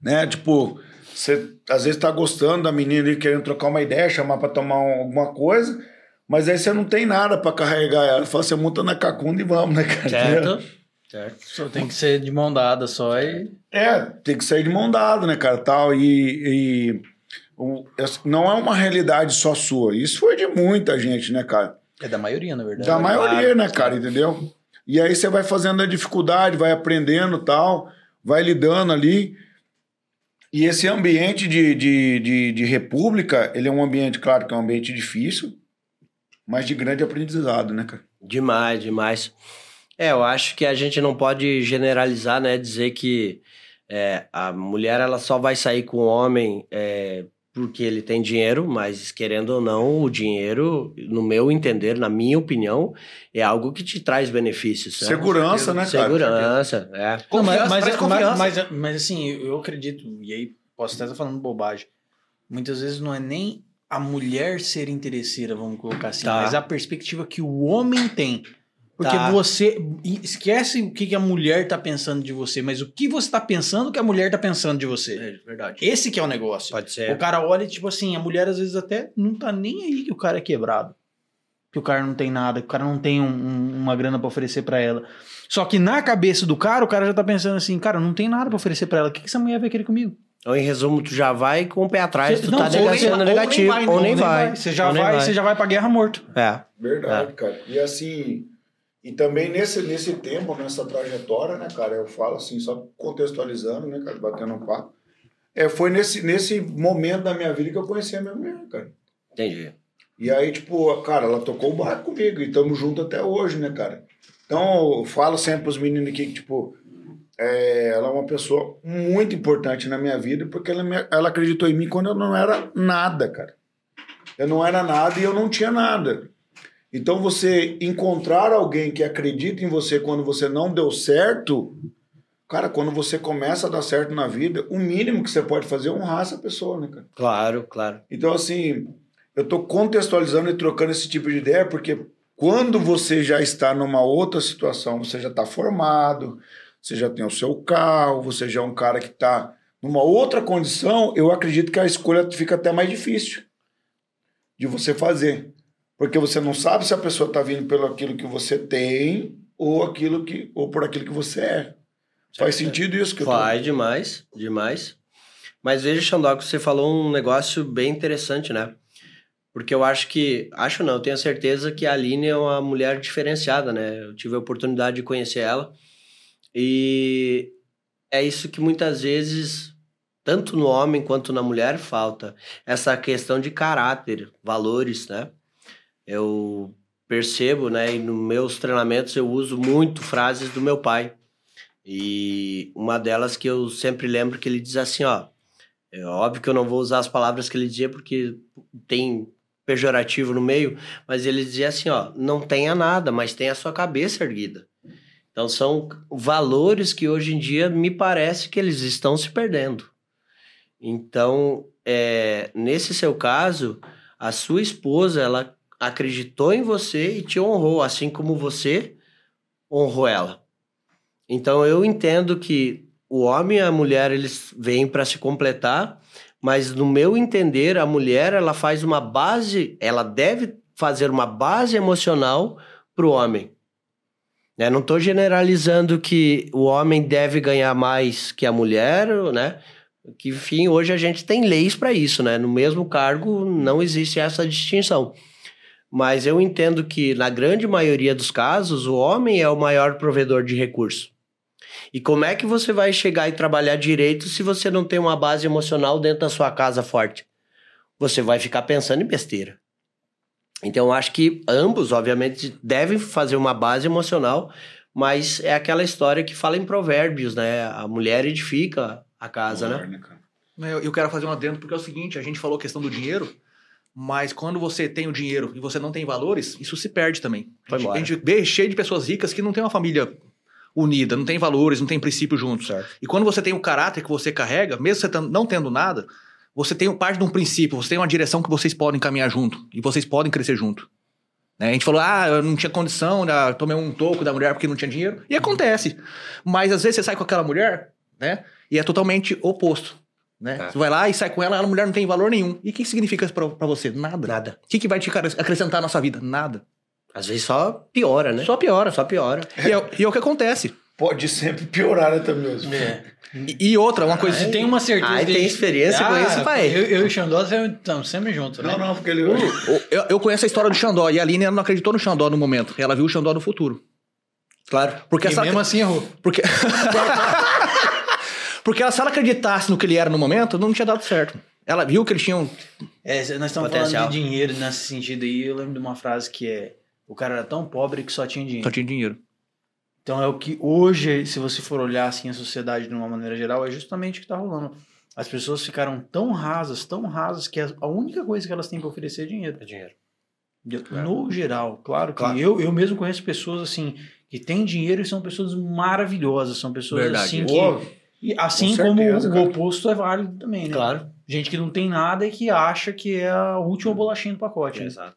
né? Tipo, você às vezes tá gostando da menina ali, querendo trocar uma ideia, chamar pra tomar um- alguma coisa, mas aí você não tem nada pra carregar ela. Fala, você monta na cacunda e vamos, né, cara? Certo? Certo. Só tem que ser de mão dada só e. É, tem que sair de mão dada, né, cara, tal, e... e o- não é uma realidade só sua. Isso foi de muita gente, né, cara? É da maioria, na verdade. Da maioria, claro, né, cara, entendeu? E aí você vai fazendo a dificuldade, vai aprendendo tal, vai lidando ali. E esse ambiente de, de, de, de república, ele é um ambiente, claro, que é um ambiente difícil, mas de grande aprendizado, né, cara? Demais, demais. É, eu acho que a gente não pode generalizar, né? Dizer que é, a mulher ela só vai sair com o homem é, porque ele tem dinheiro, mas querendo ou não, o dinheiro, no meu entender, na minha opinião, é algo que te traz benefícios. né? Segurança, né, cara? Segurança, é. Não, mas, Confiança, mas, mas, confiança. mas, mas, assim, eu acredito, e aí posso até estar falando bobagem. Muitas vezes não é nem a mulher ser interesseira, vamos colocar assim, Tá. mas a perspectiva que o homem tem Porque Tá. você esquece o que que a mulher tá pensando de você, mas o que você tá pensando que a mulher tá pensando de você. É verdade. Esse que é o negócio. Pode O ser. cara olha e, tipo assim, a mulher às vezes até não tá nem aí que o cara é quebrado. Que o cara não tem nada, que o cara não tem um- um- uma grana pra oferecer pra ela. Só que na cabeça do cara, o cara já tá pensando assim, cara, não tem nada pra oferecer pra ela. O que, que essa mulher vai querer comigo? Então, em resumo, tu já vai com o pé atrás, tu Não, tá nem- negacionando ou nem negativo, vai, ou nem vai. Você já Ou nem vai, você já vai pra guerra morto. É. Verdade, cara. E assim, e também nesse, nesse tempo, nessa trajetória, né, cara, eu falo assim, só contextualizando, né, cara, batendo um papo. É, foi nesse, nesse momento da minha vida que eu conheci a minha mulher, cara. Entendi. E aí, tipo, cara, ela tocou o barco comigo e estamos juntos até hoje, né, cara? Então, eu falo sempre pros meninos aqui que, tipo, é, ela é uma pessoa muito importante na minha vida porque ela, me- ela acreditou em mim quando eu não era nada, cara. Eu não era nada e eu não tinha nada. Então, você encontrar alguém que acredita em você quando você não deu certo, cara, quando você começa a dar certo na vida, o mínimo que você pode fazer é honrar essa pessoa, né, cara? Claro, claro. Então, assim, eu estou contextualizando e trocando esse tipo de ideia porque quando você já está numa outra situação, você já está formado, você já tem o seu carro, você já é um cara que está numa outra condição, eu acredito que a escolha fica até mais difícil de você fazer. Porque você não sabe se a pessoa está vindo pelo aquilo que você tem ou aquilo que ou por aquilo que você é. Faz sentido isso que eu tô... Vai demais, demais. Mas veja, Xandó, que você falou um negócio bem interessante, né? Porque eu acho que, acho não, eu tenho certeza que a Aline é uma mulher diferenciada, né? Eu tive a oportunidade de conhecer ela. E é isso que muitas vezes, tanto no homem quanto na mulher, falta. Essa questão de caráter, valores, né? Eu percebo, né? E nos meus treinamentos eu uso muito frases do meu pai. E uma delas que eu sempre lembro que ele diz assim, ó, é óbvio que eu não vou usar as palavras que ele dizia porque tem pejorativo no meio, mas ele dizia assim, ó, não tenha nada, mas tenha a sua cabeça erguida. Então são valores que hoje em dia me parece que eles estão se perdendo. Então, é, nesse seu caso, a sua esposa, ela acreditou em você e te honrou, assim como você honrou ela. Então eu entendo que o homem e a mulher eles vêm para se completar, mas no meu entender a mulher ela faz uma base, ela deve fazer uma base emocional para o homem. Né? Não estou generalizando que o homem deve ganhar mais que a mulher, né? Que enfim hoje a gente tem leis para isso, né? No mesmo cargo não existe essa distinção. Mas eu entendo que, na grande maioria dos casos, o homem é o maior provedor de recurso. E como é que você vai chegar e trabalhar direito se você não tem uma base emocional dentro da sua casa forte? Você vai ficar pensando em besteira. Então, acho que ambos, obviamente, devem fazer uma base emocional, mas é aquela história que fala em provérbios, né? A mulher edifica a casa, né? cara? Eu, quero fazer um adendo porque é o seguinte, a gente falou questão do dinheiro, mas quando você tem o dinheiro e você não tem valores, isso se perde também. Foi a, gente, a gente vê cheio de pessoas ricas que não tem uma família unida, não tem valores, não tem princípios juntos. Certo. E quando você tem o caráter que você carrega, mesmo você não tendo nada, você tem parte de um princípio, você tem uma direção que vocês podem caminhar junto e vocês podem crescer junto. Né? A gente falou, ah, eu não tinha condição, né? tomei um toco da mulher porque não tinha dinheiro. E acontece. Mas às vezes você sai com aquela mulher, né? E é totalmente oposto. Né? É. Você vai lá e sai com ela, a mulher não tem valor nenhum. E o que significa isso pra, pra você? Nada. Nada. O que, que vai te acres- acrescentar na sua vida? Nada. Às vezes só piora, né? Só piora. Só piora. E é, e é o que acontece. Pode sempre piorar, né, também? E, e outra, uma coisa. Você tem uma certeza. Ai, de- tem experiência com isso, pai. Eu, eu e o Xandó estamos sempre juntos, né? Não, não, porque ele. Eu, eu conheço a história do Xandó e a Aline ela não acreditou no Xandó no momento. Ela viu o Xandó no futuro. Claro. Porque E essa, mesmo assim errou. Porque... Porque ela, se ela acreditasse no que ele era no momento, não tinha dado certo. Ela viu que eles tinham. É, nós estamos Potencial. falando de dinheiro nesse sentido aí. Eu lembro de uma frase que é: o cara era tão pobre que só tinha dinheiro. Só tinha dinheiro. Então é o que hoje, se você for olhar assim a sociedade de uma maneira geral, é justamente o que está rolando. As pessoas ficaram tão rasas, tão rasas, que a única coisa que elas têm para oferecer é dinheiro. É dinheiro. No geral, claro que Claro. Eu, eu mesmo conheço pessoas assim que têm dinheiro e são pessoas maravilhosas, são pessoas Verdade. assim que. Pô, E assim Com como certeza, o cara. oposto é válido também, né? Claro. Gente que não tem nada e que acha que é a última bolachinha do pacote. né? Exato.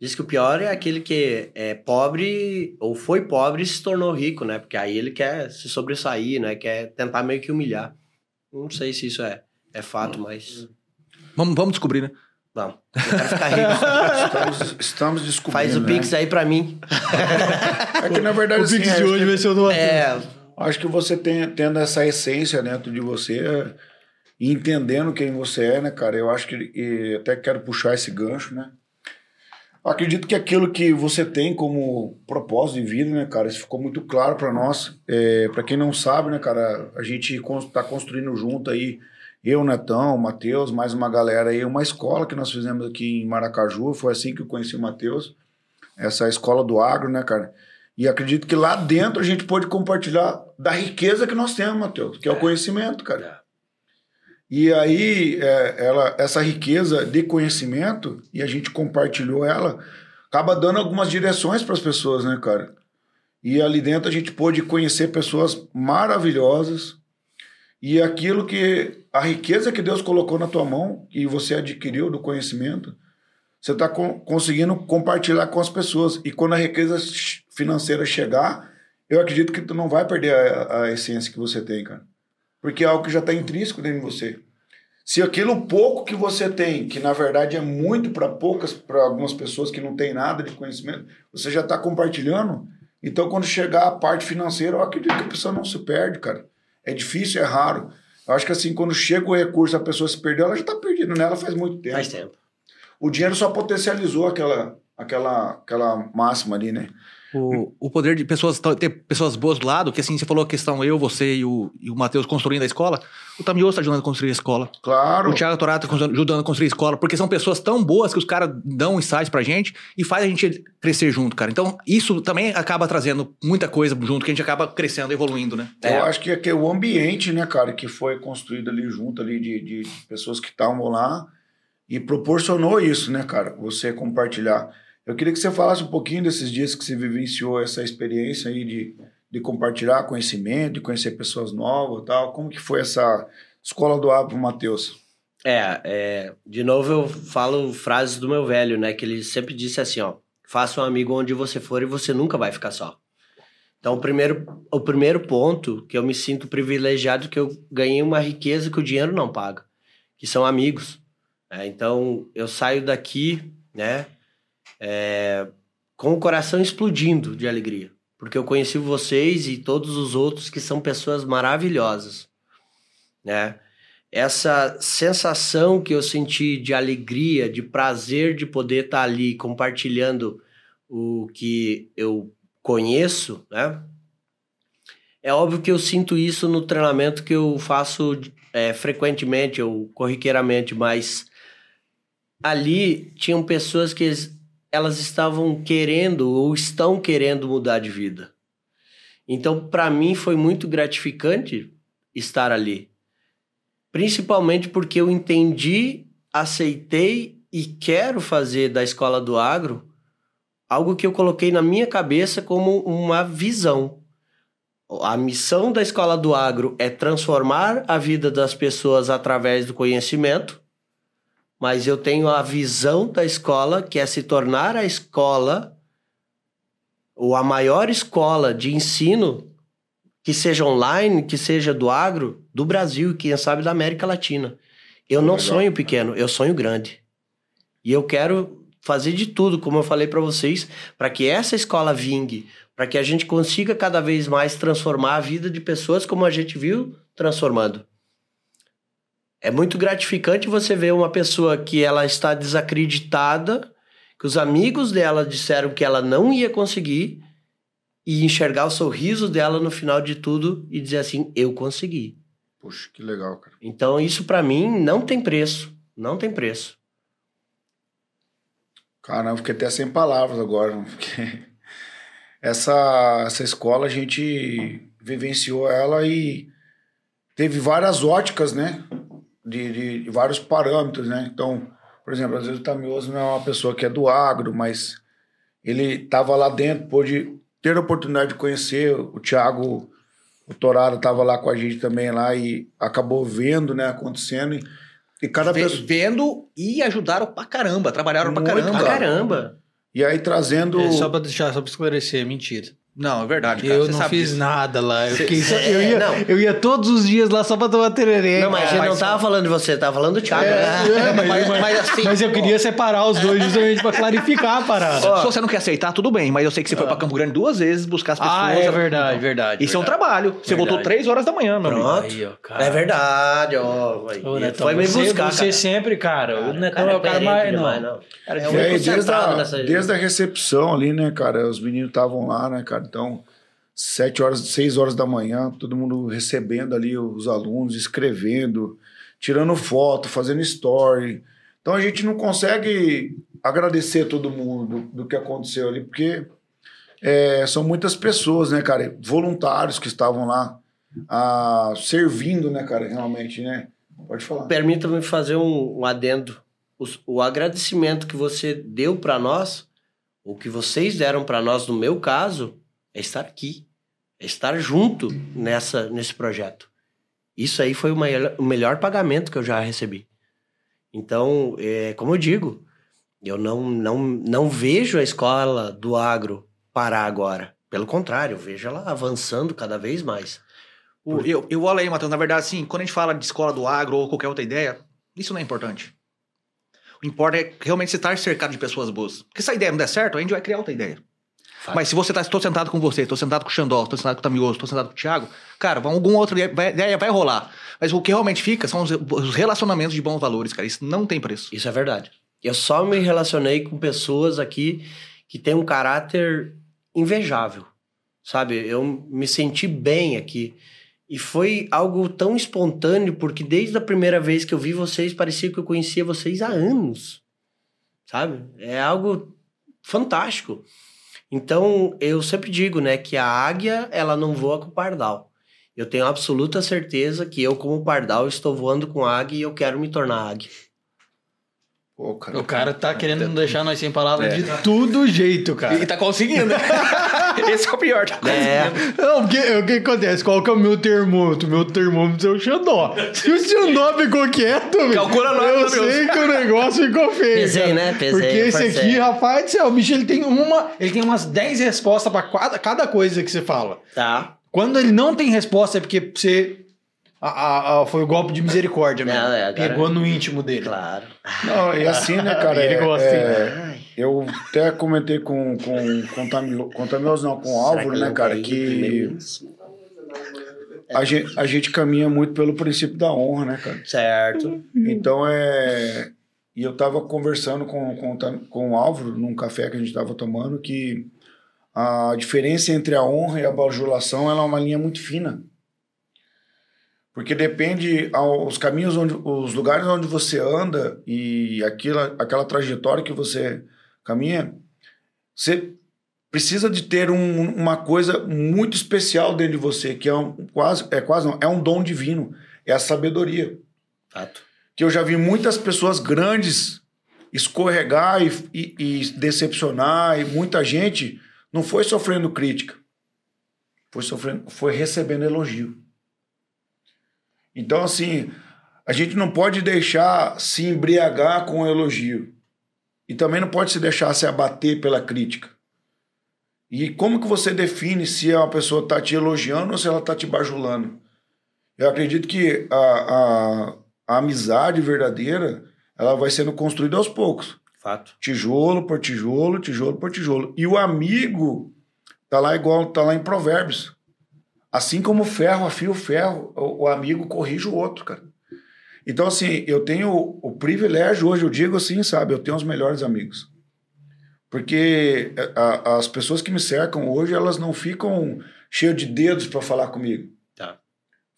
Diz que o pior é aquele que é pobre ou foi pobre e se tornou rico, né? Porque aí ele quer se sobressair, né? Quer tentar meio que humilhar. Não sei se isso é, é fato, mas. Vamos, vamos descobrir, né? Vamos. Eu quero ficar rico. Estamos, estamos descobrindo. Faz o né? Pix aí pra mim. É que na verdade O assim, Pix de acho hoje que- vai ser o do É, Acho que você tem, tendo essa essência dentro de você e entendendo quem você é, né, cara? Eu acho que até quero puxar esse gancho, né? Acredito que aquilo que você tem como propósito de vida, né, cara, isso ficou muito claro para nós. É, para quem não sabe, né, cara, a gente con- tá construindo junto aí, eu, Netão, Matheus, mais uma galera aí, uma escola que nós fizemos aqui em Maracaju. Foi assim que eu conheci o Matheus, essa escola do agro, né, cara? E acredito que lá dentro a gente pode compartilhar da riqueza que nós temos, Matheus, que é, o conhecimento, cara. E aí, é, ela, essa riqueza de conhecimento, e a gente compartilhou ela, acaba dando algumas direções para as pessoas, né, cara? E ali dentro a gente pôde conhecer pessoas maravilhosas, e aquilo que, a riqueza que Deus colocou na tua mão, e você adquiriu do conhecimento, você está conseguindo compartilhar com as pessoas. E quando a riqueza financeira chegar, eu acredito que tu não vai perder a, a essência que você tem, cara. Porque é algo que já está intrínseco dentro de você. Se aquilo pouco que você tem, que na verdade é muito para poucas, para algumas pessoas que não têm nada de conhecimento, você já está compartilhando. Então, quando chegar a parte financeira, eu acredito que a pessoa não se perde, cara. É difícil, é raro. Eu acho que assim, quando chega o recurso, a pessoa se perdeu, ela já está perdida nela faz muito tempo. faz tempo. O dinheiro só potencializou aquela, aquela, aquela máxima ali, né? O, o poder de pessoas ter pessoas boas do lado, que assim, você falou a questão eu, você e o, e o Matheus construindo a escola, o Tamioso está ajudando a construir a escola. Claro. O Thiago Torato tá ajudando a construir a escola, porque são pessoas tão boas que os caras dão insights pra gente e faz a gente crescer junto, cara. Então, isso também acaba trazendo muita coisa junto, que a gente acaba crescendo, evoluindo, né? É. Eu acho que é que o ambiente, né, cara, que foi construído ali junto ali de, de pessoas que estavam lá e proporcionou isso, né, cara? Você compartilhar. Eu queria que você falasse um pouquinho desses dias que você vivenciou essa experiência aí de, de compartilhar conhecimento, de conhecer pessoas novas e tal. Como que foi essa escola do hábito, Matheus? É, é, de novo eu falo frases do meu velho, né? Que ele sempre disse assim, ó. Faça um amigo onde você for e você nunca vai ficar só. Então, o primeiro, o primeiro ponto que eu me sinto privilegiado que eu ganhei uma riqueza que o dinheiro não paga, que são amigos. né? então, eu saio daqui, né? É, com o coração explodindo de alegria, porque eu conheci vocês e todos os outros que são pessoas maravilhosas, né? essa sensação que eu senti de alegria, de prazer de poder estar ali compartilhando o que eu conheço, né? É óbvio que eu sinto isso no treinamento que eu faço é, frequentemente ou corriqueiramente, mas ali tinham pessoas que elas estavam querendo ou estão querendo mudar de vida. Então, para mim, foi muito gratificante estar ali principalmente porque eu entendi, aceitei e quero fazer da escola do agro algo que eu coloquei na minha cabeça como uma visão. A missão da escola do agro é transformar a vida das pessoas através do conhecimento, mas eu tenho a visão da escola que é se tornar a escola ou a maior escola de ensino que seja online, que seja do agro, do Brasil e quem sabe da América Latina. Eu não Legal. sonho pequeno, eu sonho grande. E eu quero fazer de tudo, como eu falei para vocês, para que essa escola vingue, para que a gente consiga cada vez mais transformar a vida de pessoas como a gente viu transformando. É muito gratificante você ver uma pessoa que ela está desacreditada, que os amigos dela disseram que ela não ia conseguir, e enxergar o sorriso dela no final de tudo e dizer assim: eu consegui. Puxa, que legal, cara. Então, isso para mim não tem preço. Não tem preço. Caramba, fiquei até sem palavras agora. Porque essa, essa escola a gente vivenciou ela e teve várias óticas, né? De, de, de vários parâmetros, né? Então, por exemplo, às vezes o Tamioso não é uma pessoa que é do agro, mas ele estava lá dentro, pôde ter a oportunidade de conhecer o Thiago, o Torado estava lá com a gente também lá e acabou vendo, né, acontecendo. E, e cada Ve- pessoa. Vendo e ajudaram pra caramba, trabalharam pra caramba. Pra caramba. E aí trazendo. É, só pra deixar, só pra esclarecer, mentira. Não, é verdade, cara. Eu Você não fiz disso. nada lá. Eu, fiquei só- eu, ia, não. eu ia todos os dias lá só pra tomar tererê. Não, mas a gente não tava falando de você, tava falando do Thiago. É, né? é, mas, Mas- mas- mas assim, mas eu queria separar os dois justamente pra clarificar a parada. Se você não quer aceitar, tudo bem, mas eu sei que você foi pra Campo Grande duas vezes buscar as pessoas. Ah, é verdade, verdade. Isso é um verdade. trabalho. Você voltou Verdade. três horas da manhã, meu amigo. Pronto. Aí, ó, cara. É verdade, ó. Ô, Netão, foi me você, buscar, você cara. sempre, cara. o Netão é o cara mais. Não. desde a recepção ali, né, cara? Os meninos estavam lá, né, cara? Então, sete horas, seis horas da manhã, todo mundo recebendo ali os alunos, escrevendo, tirando foto, fazendo story. Então a gente não consegue agradecer todo mundo do, do que aconteceu ali, porque é, são muitas pessoas, né, cara? Voluntários que estavam lá ah, servindo, né, cara? Realmente, né? Pode falar. Permita-me fazer um, um adendo. Os- O, agradecimento que você deu para nós, o que vocês deram para nós, no meu caso, é estar aqui, é estar junto nessa, nesse projeto. Isso aí foi o maior- o melhor pagamento que eu já recebi. Então, é, como eu digo, eu não, não, não vejo a escola do agro parar agora. Pelo contrário, eu vejo ela avançando cada vez mais. O- Eu, eu olho aí, Matheus, na verdade, assim, quando a gente fala de escola do agro ou qualquer outra ideia, isso não é importante. O importa é realmente você estar cercado de pessoas boas. Porque se a ideia não der certo, a gente vai criar outra ideia. Mas se você tá, estou sentado com você, estou sentado com o Xandó, estou sentado com o Tamioso, estou sentado com o Thiago, cara, alguma outra ideia vai, vai rolar. Mas o que realmente fica são os, os relacionamentos de bons valores, cara. Isso não tem preço. Isso é verdade. Eu só me relacionei com pessoas aqui que têm um caráter invejável, sabe? Eu me senti bem aqui. E foi algo tão espontâneo, porque desde a primeira vez que eu vi vocês, parecia que eu conhecia vocês há anos, sabe? É algo fantástico. Então, eu sempre digo, né, que a águia, ela não voa com o pardal. Eu tenho absoluta certeza que eu, como pardal, estou voando com águia e eu quero me tornar águia. Pô, cara. O cara tá querendo não deixar nós sem palavras É. de todo jeito, cara. E tá conseguindo. Esse é o pior, tá É. conseguindo. Não, porque o que acontece? Qual que é o meu termômetro? Meu termômetro é o Xandó. Se o Xandó ficou quieto, Calcula nós, eu meu sei que o negócio ficou feio. Pesei, cara. né? Pesei, Porque esse parceiro. aqui, rapaz do céu, o bicho ele tem uma. Ele tem umas 10 respostas pra cada, cada coisa que você fala. Tá. Quando ele não tem resposta é porque você. A- a- a- foi o golpe de misericórdia mesmo. Não, é, agora- Pegou no íntimo dele. Claro. Não, e assim, né, cara? Ele é- gosta, é, eu até comentei com, com, com, Tamilo, com não, com o Álvaro, né, cara, que a gente, a gente caminha muito pelo princípio da honra, né, cara? Certo. Então é. E eu tava conversando com, com, com o Álvaro num café que a gente tava tomando que a diferença entre a honra e a bajulação ela é uma linha muito fina. Porque depende aos caminhos onde os lugares onde você anda e aquela aquela trajetória que você caminha, você precisa de ter um- uma coisa muito especial dentro de você, que é um, quase é quase não, é um dom divino, é a sabedoria Fato. que eu já vi muitas pessoas grandes escorregar e, e- e decepcionar, e muita gente não foi sofrendo crítica, foi sofrendo, foi recebendo elogio. Então, assim, a gente não pode deixar se embriagar com o elogio. E também não pode se deixar se abater pela crítica. E como que você define se uma pessoa está te elogiando ou se ela está te bajulando? Eu acredito que a, a, a amizade verdadeira ela vai sendo construída aos poucos. Fato. Tijolo por tijolo, tijolo por tijolo. E o amigo tá lá igual tá lá em Provérbios. Assim como o ferro afia o ferro, o, o amigo corrige o outro, cara. Então, assim, eu tenho o, o privilégio hoje, eu digo assim, sabe? Eu tenho os melhores amigos. Porque a- as pessoas que me cercam hoje, elas não ficam cheias de dedos para falar comigo. Tá.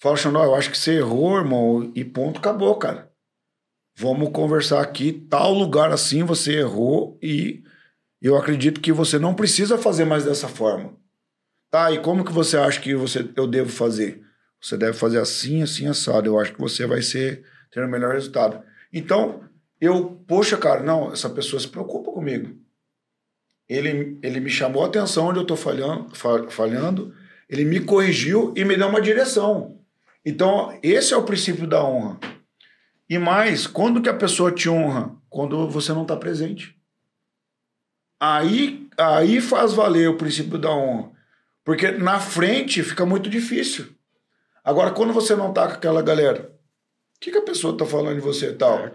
Fala, Xandó, eu acho que você errou, irmão, e ponto, acabou, cara. Vamos conversar aqui, tal lugar assim você errou e eu acredito que você não precisa fazer mais dessa forma. Tá, e como que você acha que você, eu devo fazer? Você deve fazer assim, assim, assado. Eu acho que você vai ser, ter o melhor resultado. Então, eu, poxa, cara, não, essa pessoa se preocupa comigo. Ele, ele me chamou a atenção onde eu estou falhando, fa- falhando, ele me corrigiu e me deu uma direção. Então, esse é o princípio da honra. E mais, quando que a pessoa te honra? Quando você não está presente. aí, aí faz valer o princípio da honra. Porque na frente fica muito difícil. Agora, quando você não tá com aquela galera, o que, que a pessoa tá falando de você e tal?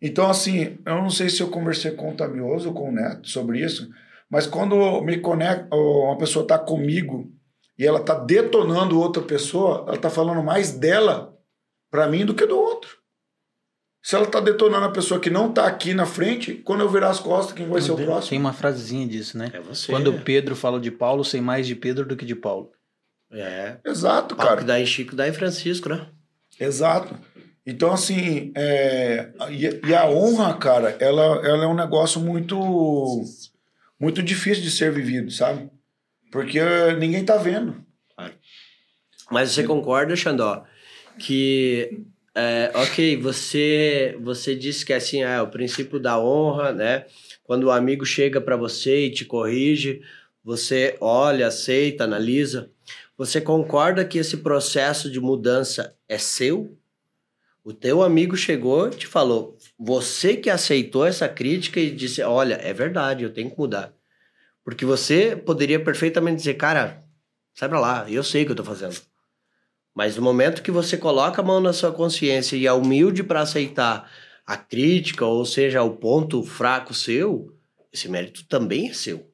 Então, assim, eu não sei se eu conversei com o Tamioso ou com o Neto sobre isso, mas quando me conecto, uma pessoa tá comigo e ela tá detonando outra pessoa, ela tá falando mais dela para mim do que do outro. Se ela tá detonando a pessoa que não tá aqui na frente, quando eu virar as costas, quem vai ser o Tem próximo? uma frasezinha disso, né? É você. Quando Pedro fala de Paulo, sei mais de Pedro do que de Paulo. É. Exato, Papo cara. que dá em Chico, dá em Francisco, né? Exato. Então, assim, é, e, e a honra, cara, ela, ela é um negócio muito, muito difícil de ser vivido, sabe? Porque ninguém tá vendo. Mas você concorda, Xandó, que é, ok, você você disse que assim é o princípio da honra, né? Quando o amigo chega para você e te corrige, você olha, aceita, analisa. Você concorda que esse processo de mudança é seu? O teu amigo chegou te falou, você que aceitou essa crítica e disse, olha, é verdade, eu tenho que mudar. Porque você poderia perfeitamente dizer, cara, sai pra lá, eu sei o que eu tô fazendo. Mas no momento que você coloca a mão na sua consciência e é humilde para aceitar a crítica, ou seja, o ponto fraco seu, esse mérito também é seu.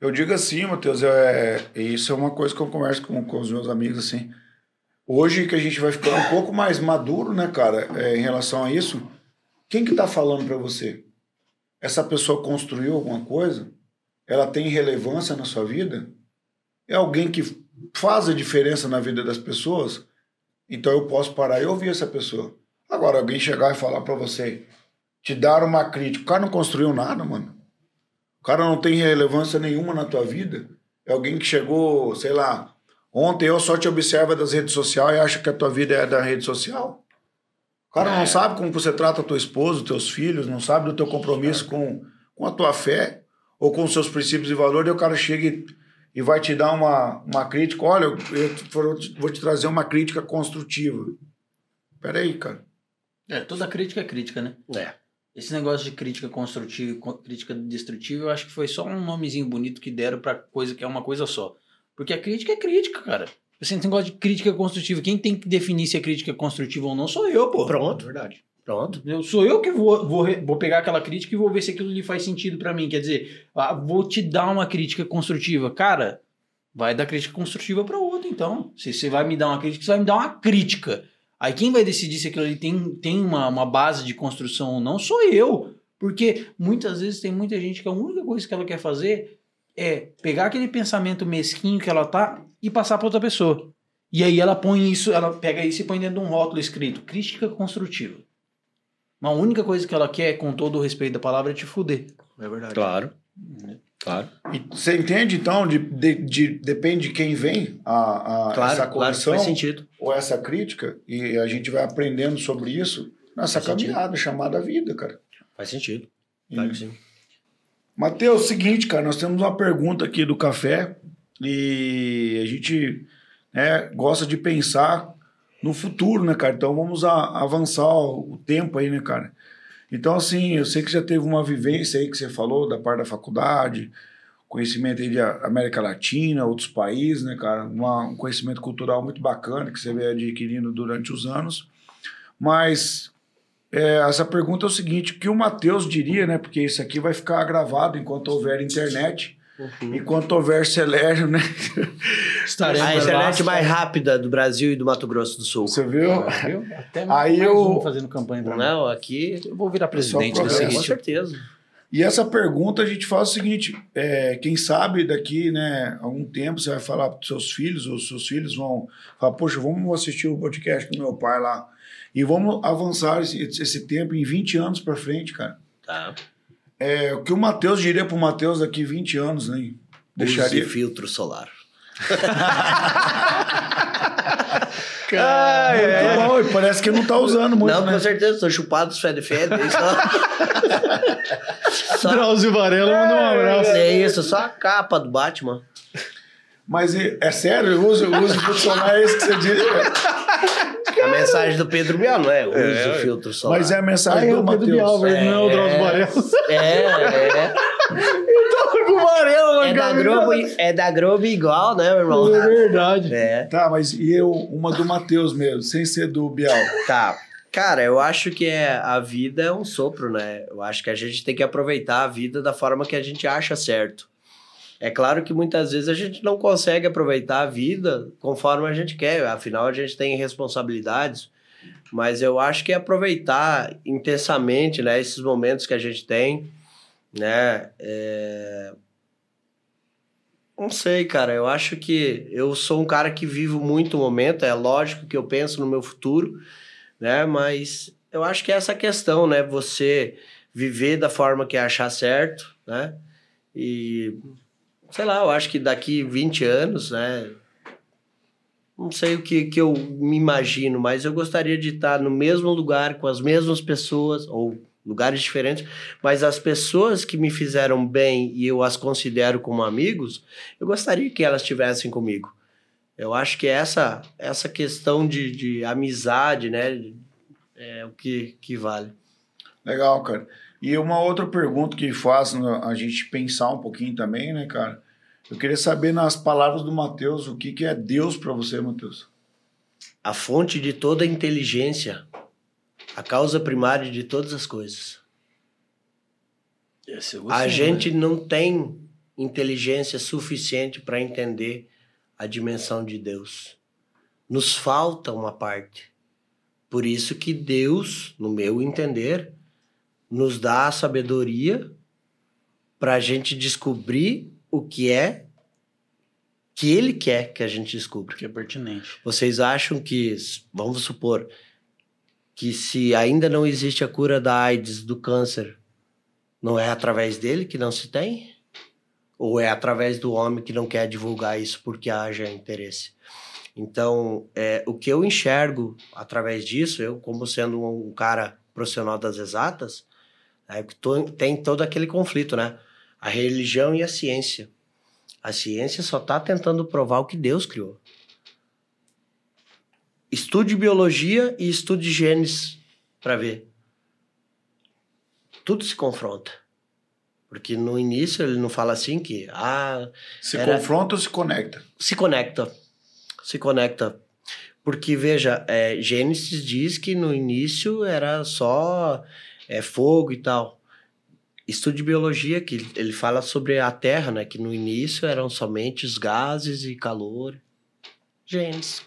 Eu digo assim, Matheus, é, isso é uma coisa que eu converso com, com os meus amigos, assim. Hoje que a gente vai ficando um pouco mais maduro, né, cara, é, em relação a isso, quem que tá falando para você? Essa pessoa construiu alguma coisa? Ela tem relevância na sua vida? É alguém que faz a diferença na vida das pessoas? Então eu posso parar e ouvir essa pessoa. Agora, alguém chegar e falar para você, te dar uma crítica, o cara não construiu nada, mano. O cara não tem relevância nenhuma na tua vida. É alguém que chegou, sei lá, ontem eu só te observa das redes sociais e acha que a tua vida é da rede social. O cara não sabe como você trata a tua esposa, os teus filhos, não sabe do teu compromisso com, com a tua fé ou com os seus princípios e valores, e o cara chega e, e vai te dar uma, uma crítica. Olha, eu, eu vou te- trazer uma crítica construtiva. Peraí, cara. É, toda crítica é crítica, né? É. Esse negócio de crítica construtiva e crítica destrutiva, eu acho que foi só um nomezinho bonito que deram pra coisa que é uma coisa só. Porque a crítica é crítica, cara. Você não gosta de crítica construtiva. Quem tem que definir se é crítica construtiva ou não sou eu, pô. Pronto, Verdade. Pronto. Eu, sou eu que vou, vou, vou pegar aquela crítica e vou ver se aquilo lhe faz sentido pra mim. Quer dizer, vou te dar uma crítica construtiva. Cara, vai dar crítica construtiva pra outro, então. Se você vai me dar uma crítica, você vai me dar uma crítica. Aí quem vai decidir se aquilo ali tem, tem uma, uma base de construção ou não sou eu. Porque muitas vezes tem muita gente que a única coisa que ela quer fazer é pegar aquele pensamento mesquinho que ela tá e passar pra outra pessoa. E aí ela põe isso, ela pega isso e põe dentro de um rótulo escrito crítica construtiva. Uma única coisa que ela quer, com todo o respeito da palavra, é te fuder. É verdade. Claro. Claro. E você entende, então, de, de, de- depende de quem vem a, a Claro, essa claro, correção faz sentido. ou essa crítica, e a gente vai aprendendo sobre isso nessa Faz sentido. caminhada chamada vida, cara. Faz sentido. Claro que sim. Matheus, seguinte, cara, nós temos uma pergunta aqui do café e a gente né, gosta de pensar no futuro, né, cara? Então vamos a- avançar o tempo aí, né, cara? Então, assim, eu sei que já teve uma vivência aí que você falou da parte da faculdade, conhecimento aí de América Latina, outros países, né, cara? Uma- um conhecimento cultural muito bacana que você veio adquirindo durante os anos. Mas é, essa pergunta é o seguinte: o que o Matheus diria, né? Porque isso aqui vai ficar gravado enquanto houver internet, enquanto houver Celero, né? Estaremos A internet mais rápida do Brasil e do Mato Grosso do Sul. Você viu? Viu? Até Aí mais eu- um fazendo campanha mim. Não, aqui. Eu vou virar presidente desse progresso. Com certeza. E essa pergunta a gente faz o seguinte: é, quem sabe daqui, né, algum tempo você vai falar para seus filhos, ou os seus filhos vão falar, poxa, vamos assistir o podcast com meu pai lá. E vamos avançar esse, esse tempo em 20 anos para frente, cara. Tá. É, o que o Matheus diria pro Matheus daqui 20 anos, né? Deixaria. Use filtro solar. Ah, é. Bom, e parece que não tá usando muito, não, né? com certeza, tô chupado fede fede. Só... só... Drauzio Varela mandou um abraço. É isso, só a capa do Batman. Mas é sério, o uso, o uso é esse que você diz. A mensagem do Pedro Bial, não é? Use filtro solar. Mas é a mensagem Ah, é do o Pedro Matheus. Bial, velho, não é o Drauzio É. Varela. É, é. com amarelo, É da, Globo, é da Globo igual, né, meu irmão? É verdade. É. Tá, mas e eu, uma do Matheus mesmo, sem ser do Bial. Tá. Cara, eu acho que é, a vida é um sopro, né? Eu acho que a gente tem que aproveitar a vida da forma que a gente acha certo. É claro que muitas vezes a gente não consegue aproveitar a vida conforme a gente quer, afinal a gente tem responsabilidades, mas eu acho que é aproveitar intensamente, né, esses momentos que a gente tem, né? É... Não sei, cara, eu acho que eu sou um cara que vivo muito o momento, é lógico que eu penso no meu futuro, né? Mas eu acho que é essa questão, né? Você viver da forma que achar certo, né? E sei lá, eu acho que daqui 20 anos, né? Não sei o que, que eu me imagino, mas eu gostaria de estar no mesmo lugar, com as mesmas pessoas, ou lugares diferentes, mas as pessoas que me fizeram bem e eu as considero como amigos, eu gostaria que elas estivessem comigo. Eu acho que essa essa questão de, de amizade, né, é o que, que vale. Legal, cara. E uma outra pergunta que faz né, a gente pensar um pouquinho também, né, cara? Eu queria saber nas palavras do Mateus, o que, que é Deus para você, Mateus? A fonte de toda a inteligência, a causa primária de todas as coisas. Esse eu A gostei, gente né? não tem inteligência suficiente para entender a dimensão de Deus. Nos falta uma parte. Por isso que Deus, no meu entender, nos dá a sabedoria para a gente descobrir o que é que Ele quer que a gente descubra. Que é pertinente. Vocês acham que, vamos supor, que se ainda não existe a cura da AIDS, do câncer, não é através dele que não se tem? Ou é através do homem que não quer divulgar isso porque haja interesse? Então, é, o que eu enxergo através disso, eu como sendo um cara profissional das exatas, é que to- tem todo aquele conflito, né? A religião e a ciência. A ciência só está tentando provar o que Deus criou. Estude biologia e estude genes para ver. Tudo se confronta. Porque no início ele não fala assim que ah, Se Era- confronta ou se conecta? se conecta. Se conecta. Porque, veja, é, Gênesis diz que no início era só é, fogo e tal. Estude biologia, que ele fala sobre a Terra, né? Que no início eram somente os gases e calor. Gênesis.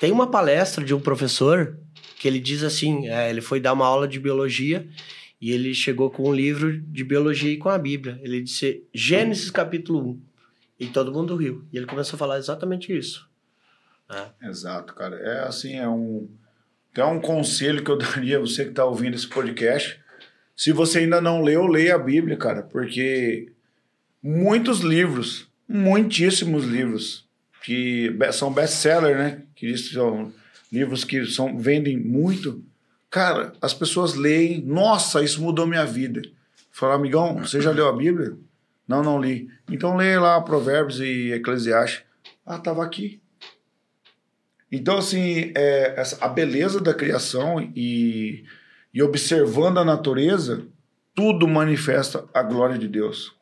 Tem uma palestra de um professor que ele diz assim: é, ele foi dar uma aula de biologia e ele chegou com um livro de biologia e com a Bíblia. Ele disse Gênesis capítulo 1. E todo mundo riu. E ele começou a falar exatamente isso. É. Exato, cara. É assim, é um. Até um conselho que eu daria a você que está ouvindo esse podcast. Se você ainda não leu, leia a Bíblia, cara, porque muitos livros, muitíssimos livros, que são best-seller, né? Que são livros que são, vendem muito. Cara, as pessoas leem, nossa, isso mudou minha vida. Fala, amigão, você já leu a Bíblia? Não, não li. Então leia lá Provérbios e Eclesiastes. Ah, tava aqui. Então, assim, é, essa- a beleza da criação e, e observando a natureza, tudo manifesta a glória de Deus.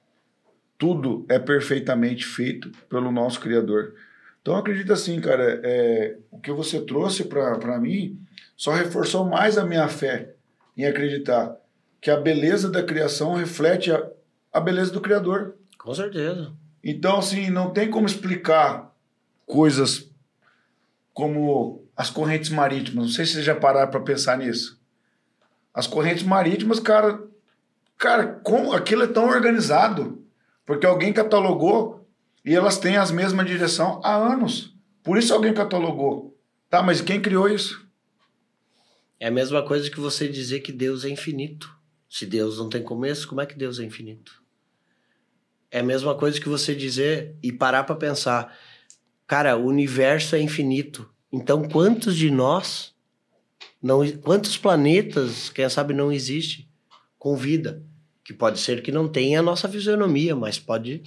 Tudo é perfeitamente feito pelo nosso Criador. Então, eu acredito assim, cara, é, o que você trouxe para mim só reforçou mais a minha fé em acreditar que a beleza da criação reflete a, a beleza do Criador. Com certeza. Então, assim, não tem como explicar coisas como as correntes marítimas. Não sei se vocês já pararam para pensar nisso. As correntes marítimas, cara, cara, como aquilo é tão organizado? Porque alguém catalogou e elas têm as mesmas direção há anos. Por isso alguém catalogou. Tá, mas quem criou isso? É a mesma coisa que você dizer que Deus é infinito. Se Deus não tem começo, como é que Deus é infinito? É a mesma coisa que você dizer e parar para pensar, cara, o universo é infinito. Então, quantos de nós, não, quantos planetas, quem sabe, não existe com vida? Que pode ser que não tenha a nossa fisionomia, mas pode.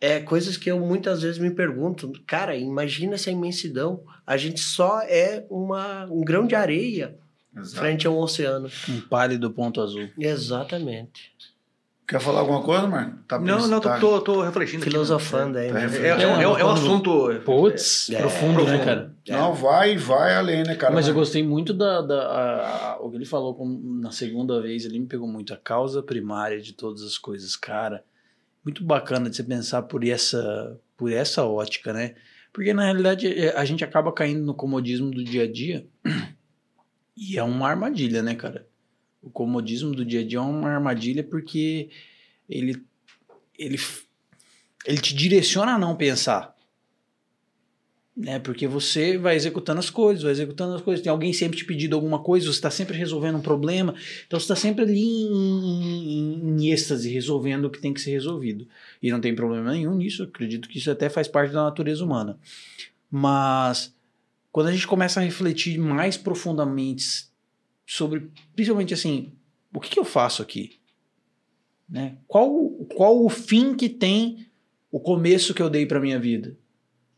É coisas que eu muitas vezes me pergunto, cara, imagina essa imensidão. A gente só é uma, um grão de areia frente a um oceano. Um pálido ponto azul. Exatamente. Quer falar alguma coisa, Marco? Tá Não, não, tô, tá- tô, tô refletindo. aqui. Filosofando aí. Tá né? refletindo. É, é, um- é um- é um Quando- assunto. Putz, É, profundo, né, profundo. cara? Não, vai, vai além, né, cara? Mas eu gostei muito da. da- a- a- o que ele falou como na segunda vez, ele me pegou muito. A causa primária de todas as coisas, cara. Muito bacana de você pensar por essa, por essa ótica, né? Porque na realidade é, a gente acaba caindo no comodismo do dia a dia. E é uma armadilha, né, cara? O comodismo do dia a dia é uma armadilha porque ele, ele, ele te direciona a não pensar né? Porque você vai executando as coisas, vai executando as coisas. Tem alguém sempre te pedindo alguma coisa, você está sempre resolvendo um problema. Então você está sempre ali em, em, em êxtase, resolvendo o que tem que ser resolvido. E não tem problema nenhum nisso. Acredito que isso até faz parte da natureza humana. Mas quando a gente começa a refletir mais profundamente sobre, principalmente assim, o que, que eu faço aqui? Né? Qual, qual o fim que tem o começo que eu dei para minha vida?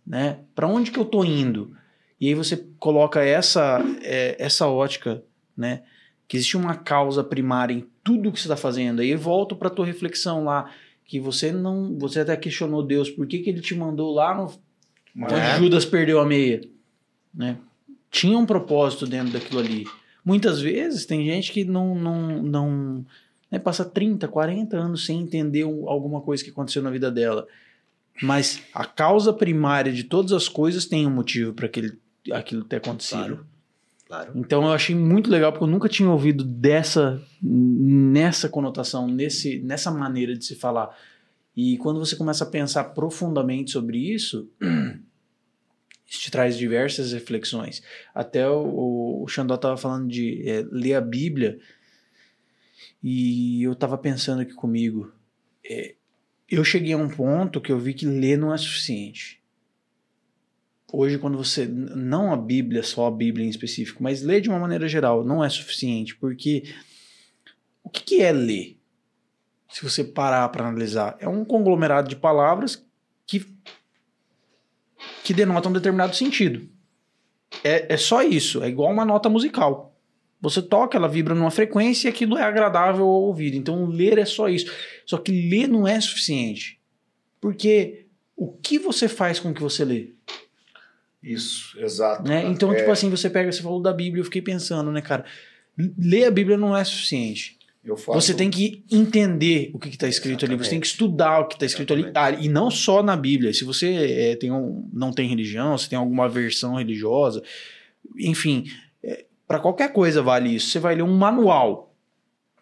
né? Para onde que eu tô indo? E aí você coloca essa é, essa ótica, né? Que existe uma causa primária em tudo que você está fazendo. Aí volto para tua reflexão lá que você não, você até questionou Deus por que, que ele te mandou lá no onde Judas perdeu a meia, né? Tinha um propósito dentro daquilo ali. Muitas vezes tem gente que não não não né, passa 30, 40 anos sem entender um- alguma coisa que aconteceu na vida dela. Mas a causa primária de todas as coisas tem um motivo para aquilo ter acontecido. Claro. Claro. Então eu achei muito legal porque eu nunca tinha ouvido dessa nessa conotação, nesse, nessa maneira de se falar. E quando você começa a pensar profundamente sobre isso te traz diversas reflexões. Até o, o Xandó estava falando de é, ler a Bíblia e eu estava pensando aqui comigo. é, eu cheguei a um ponto que eu vi que ler não é suficiente hoje quando você não a Bíblia, só a Bíblia em específico, mas ler de uma maneira geral não é suficiente, porque o que, que é ler? Se você parar para analisar, é um conglomerado de palavras que denotam um determinado sentido. É, é só isso, é igual uma nota musical. Você toca, ela vibra numa frequência e aquilo é agradável ao ouvido. Então, ler é só isso. Só que ler não é suficiente. Porque o que você faz com o que você lê? Isso, exato. né? Então, É, tipo assim, você pega, você falou da Bíblia, eu fiquei pensando, né, cara? Ler a Bíblia não é suficiente. Faço- Você tem que entender o que está escrito ali, você tem que estudar o que está escrito ali. Ah, e não só na Bíblia. Se você é, tem um, não tem religião, se tem alguma versão religiosa, enfim, para qualquer coisa vale isso. Você vai ler um manual.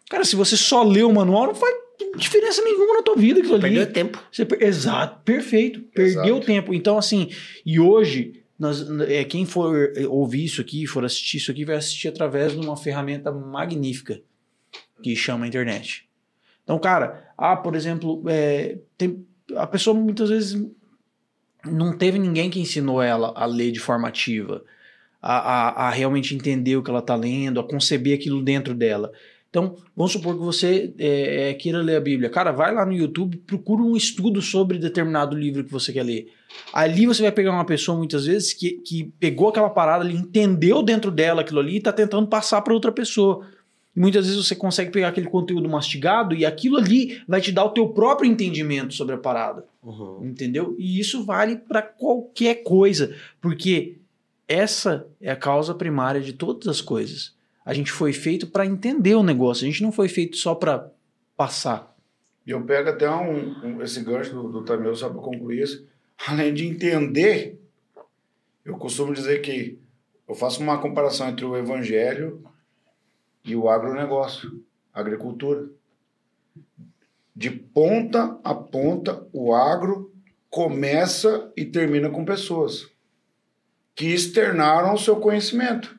Cara, se você só lê o manual, não faz diferença nenhuma na tua vida aquilo ali. Perdeu tempo. Você per- Exato, perfeito. Perdeu Exato. tempo. Então, assim, e hoje, nós, é, quem for ouvir isso aqui, for assistir isso aqui, vai assistir através de uma ferramenta magnífica que chama internet. Então, cara, ah, por exemplo, é, tem, a pessoa muitas vezes não teve ninguém que ensinou ela a ler de forma ativa, a, a, a realmente entender o que ela está lendo, a conceber aquilo dentro dela. Então, vamos supor que você é, é, queira ler a Bíblia. Cara, vai lá no YouTube, procura um estudo sobre determinado livro que você quer ler. Ali você vai pegar uma pessoa, muitas vezes, que, que pegou aquela parada ali, entendeu dentro dela aquilo ali e está tentando passar para outra pessoa. E muitas vezes você consegue pegar aquele conteúdo mastigado e aquilo ali vai te dar o teu próprio entendimento sobre a parada. Uhum. Entendeu? E isso vale para qualquer coisa, porque essa é a causa primária de todas as coisas. A gente foi feito para entender o negócio, a gente não foi feito só para passar. E eu pego até um, um- esse gancho do, do Tamil só para concluir isso. Além de entender, eu costumo dizer que eu faço uma comparação entre o evangelho e o agronegócio, agricultura. De ponta a ponta, o agro começa e termina com pessoas que externaram o seu conhecimento.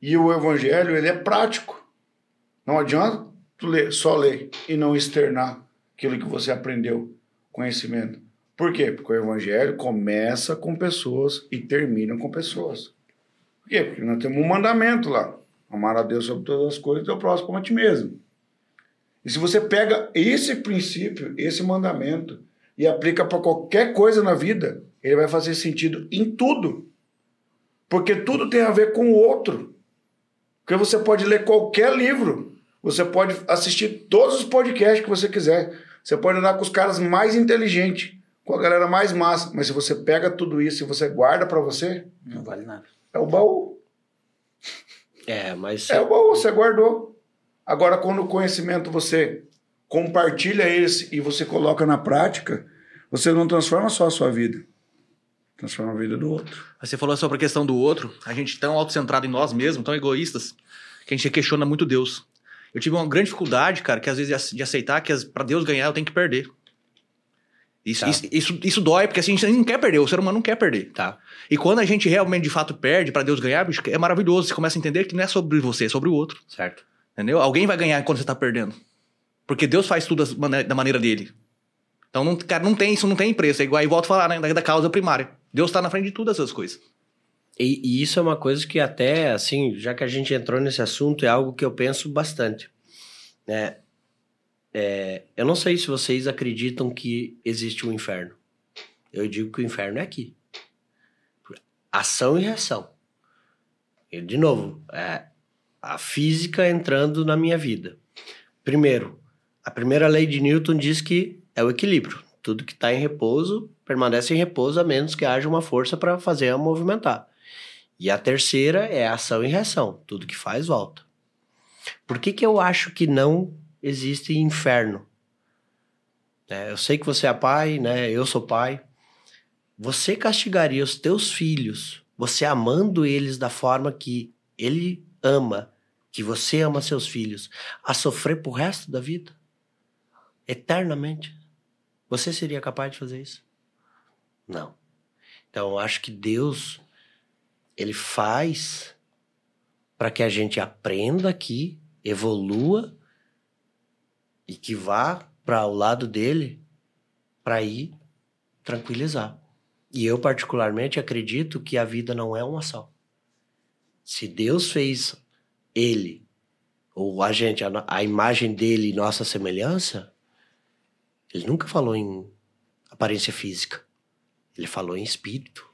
E o evangelho, ele é prático. Não adianta ler, só ler e não externar aquilo que você aprendeu, conhecimento. Por quê? Porque o evangelho começa com pessoas e termina com pessoas. Por quê? Porque nós temos um mandamento lá. Amar a Deus sobre todas as coisas e teu próximo como a ti mesmo. E se você pega esse princípio, esse mandamento, e aplica para qualquer coisa na vida, ele vai fazer sentido em tudo. Porque tudo tem a ver com o outro. Porque você pode ler qualquer livro, Você pode assistir todos os podcasts que você quiser. Você pode andar com os caras mais inteligentes, com a galera mais massa. Mas se você pega tudo isso e você guarda pra você, Não vale nada. é o baú. É, mas É o baú, você guardou. Agora, quando o conhecimento você compartilha esse e você coloca na prática, você não transforma só a sua vida. Transforma a vida do outro. Você falou sobre a questão do outro, a gente tão autocentrado em nós mesmos, tão egoístas, que a gente questiona muito Deus. Eu tive uma grande dificuldade, cara, que às vezes de ace- de aceitar que pra Deus ganhar eu tenho que perder. Isso, Tá. isso, isso, isso dói, porque assim, a gente não quer perder, o ser humano não quer perder. tá. E quando a gente realmente, de fato, perde pra Deus ganhar, bicho, é maravilhoso. Você começa a entender que não é sobre você, é sobre o outro. Certo. Entendeu? Alguém vai ganhar quando você tá perdendo. Porque Deus faz tudo da maneira dele. Então, não, cara, não tem isso, não tem preço. É igual, e volto a falar, né, da, da causa primária. Deus tá na frente de todas essas coisas. E, e isso é uma coisa que até, assim, já que a gente entrou nesse assunto, é algo que eu penso bastante. Né? É, eu não sei se vocês acreditam que existe um inferno. Eu digo que o inferno é aqui. Ação e reação. E, de novo, é a física entrando na minha vida. Primeiro, a primeira lei de Newton diz que é o equilíbrio. Tudo que está em repouso permanece em repouso a menos que haja uma força para fazer a movimentar. E a terceira é ação e reação. Tudo que faz, volta. Por que, que eu acho que não existe inferno? É, eu sei que você é pai, né? Eu sou pai. Você castigaria os teus filhos, você amando eles da forma que ele ama, que você ama seus filhos, a sofrer pro resto da vida? Eternamente? Você seria capaz de fazer isso? Não. Então, eu acho que Deus, ele faz para que a gente aprenda aqui, evolua e que vá para o lado dele para ir tranquilizar. E eu, particularmente, acredito que a vida não é uma só. Se Deus fez ele, ou a gente, a, a imagem dele e nossa semelhança, ele nunca falou em aparência física. Ele falou em espírito.